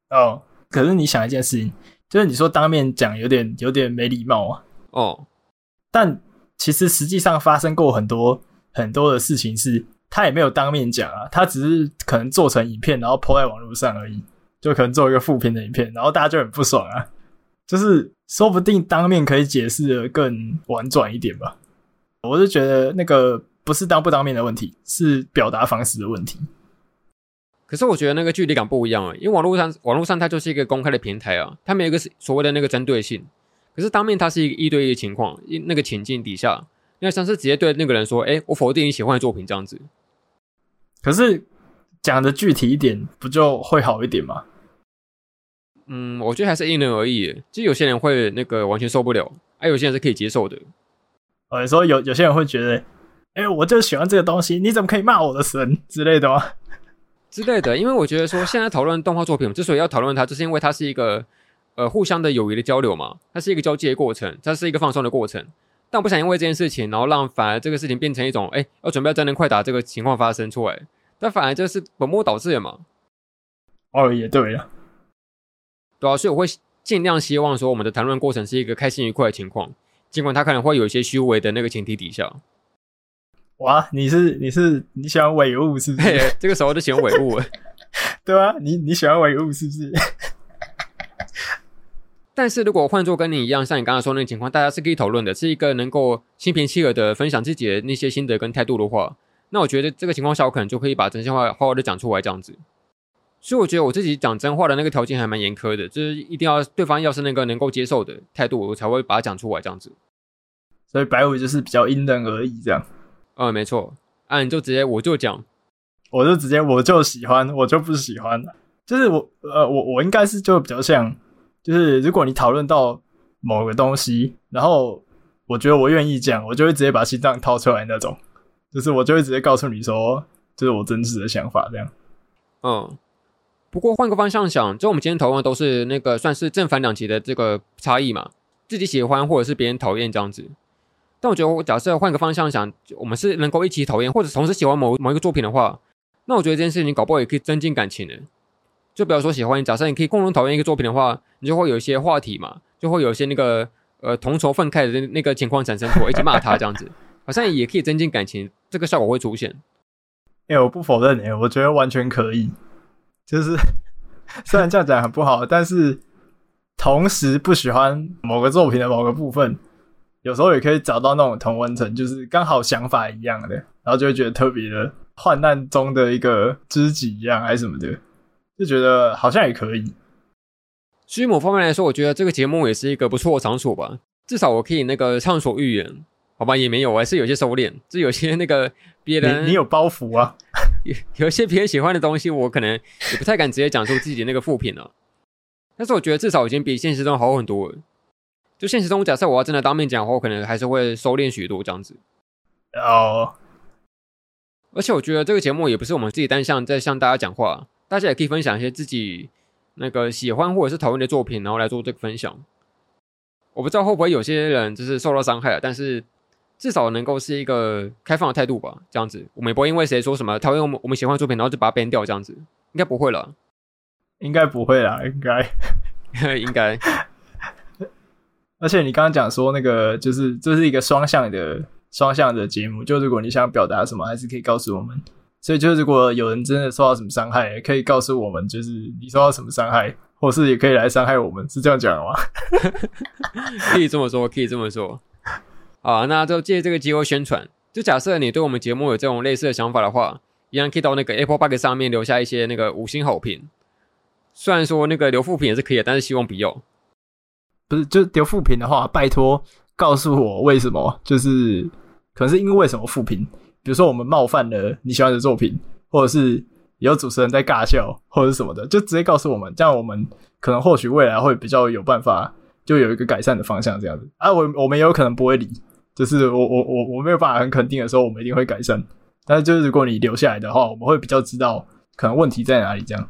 哦，可是你想一件事情，就是你说当面讲有点有点没礼貌啊。哦，但其实实际上发生过很多很多的事情，是他也没有当面讲啊，他只是可能做成影片，然后 po 在网络上而已，就可能做一个负评的影片，然后大家就很不爽啊。就是说不定当面可以解释的更婉转一点吧。我是觉得那个不是当不当面的问题，是表达方式的问题。可可是我觉得那个距离感不一样啊，因为网络上网络上它就是一个公开的平台啊，它没有一个所谓的那个针对性。可是当面它是一个一对一的情况，一那个情境底下，那像是直接对那个人说：“哎，我否定你喜欢的作品。”这样子。可是讲的具体一点，不就会好一点吗？嗯，我觉得还是因人而异。就有些人会那个完全受不了，哎、啊、有些人是可以接受的。哦，你说有有些人会觉得，哎，我就喜欢这个东西，你怎么可以骂我的神之类的吗？之类的，因为我觉得说现在讨论动画作品，之所以要讨论它，就是因为它是一个呃互相的友谊的交流嘛，它是一个交际的过程，它是一个放松的过程。但我不想因为这件事情，然后让反而这个事情变成一种，哎，要准备要真人快打这个情况发生出来，但反而就是本末倒置了嘛。哦，也对了。对啊，所以我会尽量希望说，我们的谈论过程是一个开心愉快的情况，尽管它可能会有一些虚伪的那个前提底下。哇，你是你是你喜欢伪物是不是？这个时候就喜欢伪物，对啊，你你喜欢伪物是不是？但是如果换做跟你一样，像你刚刚说的那个情况，大家是可以讨论的，是一个能够心平气和的分享自己的那些心得跟态度的话，那我觉得这个情况下，我可能就可以把真心话好好的讲出来，这样子。所以我觉得我自己讲真话的那个条件还蛮严苛的，就是一定要对方要是那个能够接受的态度，我才会把它讲出来这样子。所以白五就是比较因人而异这样。嗯，没错。啊，你就直接我就讲，我就直接我就喜欢，我就不喜欢。就是我呃我我应该是就比较像，就是如果你讨论到某个东西，然后我觉得我愿意讲，我就会直接把心脏掏出来那种。就是我就会直接告诉你说，这是我真实的想法这样。嗯。不过换个方向想，就我们今天讨论的都是那个算是正反两极的这个差异嘛，自己喜欢或者是别人讨厌这样子。但我觉得，我假设换个方向想，我们是能够一起讨厌或者同时喜欢某某一个作品的话，那我觉得这件事情搞不好也可以增进感情的。就比如说喜欢，假设你可以共同讨厌一个作品的话，你就会有一些话题嘛，就会有一些那个呃同仇愤慨的那那个情况产生，我一起骂他这样子，好像也可以增进感情，这个效果会出现。哎、我不否认哎、我觉得完全可以。就是 虽然这样讲很不好，但是同时不喜欢某个作品的某个部分，有时候也可以找到那种同温层，就是刚好想法一样的，然后就会觉得特别的患难中的一个知己一样，还是什么的，就觉得好像也可以。所以某方面来说，我觉得这个节目也是一个不错的场所吧，至少我可以那个畅所欲言，好吧？也没有，还是有些收敛，就有些那个别人你，你有包袱啊。有 有些别人喜欢的东西，我可能也不太敢直接讲出自己那个副品了。但是我觉得至少已经比现实中好很多了。就现实中，假设我要真的当面讲的话，我可能还是会收敛许多这样子。哦。而且我觉得这个节目也不是我们自己单向在向大家讲话，大家也可以分享一些自己那个喜欢或者是讨厌的作品，然后来做这个分享。我不知道会不会有些人就是受到伤害了，但是。至少能够是一个开放的态度吧，这样子，我们也不会因为谁说什么讨厌我们我们喜欢的作品，然后就把它编掉，这样子，应该不会了，应该不会啦，应该，应该。而且你刚刚讲说那个，就是这是一个双向的双向的节目，就如果你想表达什么，还是可以告诉我们。所以，就如果有人真的受到什么伤害，可以告诉我们，就是你受到什么伤害，或是也可以来伤害我们，是这样讲的吗？可以这么说，可以这么说。啊，那就借这个机会宣传。就假设你对我们节目有这种类似的想法的话，一样可以到那个 Apple Bug 上面留下一些那个五星好评。虽然说那个留负评也是可以，但是希望不要。不是，就丢负评的话，拜托告诉我为什么？就是可能是因为什么负评？比如说我们冒犯了你喜欢的作品，或者是有主持人在尬笑，或者是什么的，就直接告诉我们，这样我们可能或许未来会比较有办法，就有一个改善的方向，这样子啊，我我们也有可能不会理。就是我我我我没有办法很肯定的说，我们一定会改善。但是就是如果你留下来的话，我们会比较知道可能问题在哪里。这样。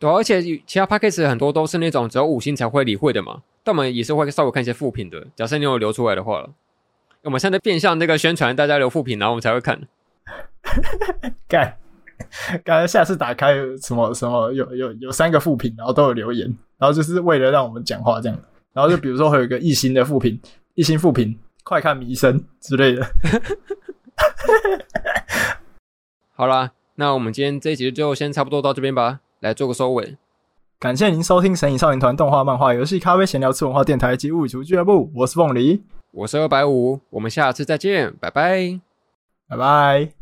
对啊，而且其他 podcast 很多都是那种只有五星才会理会的嘛，但我们也是会稍微看一些副评的。假设你有留出来的话了，我们现在变相那个宣传，大家留副评，然后我们才会看。干，刚才下次打开什么什么有有有三个副评，然后都有留言，然后就是为了让我们讲话这样。然后就比如说会有一个一星的副评，一星副评。快看迷生之类的。好啦，那我们今天这一集就先差不多到这边吧，来做个收尾。感谢您收听《神隐少年团》动画、漫画、游戏、咖啡、闲聊、次文化电台及物语厨俱乐部。我是凤梨，我是二百五，我们下次再见，拜拜，拜拜。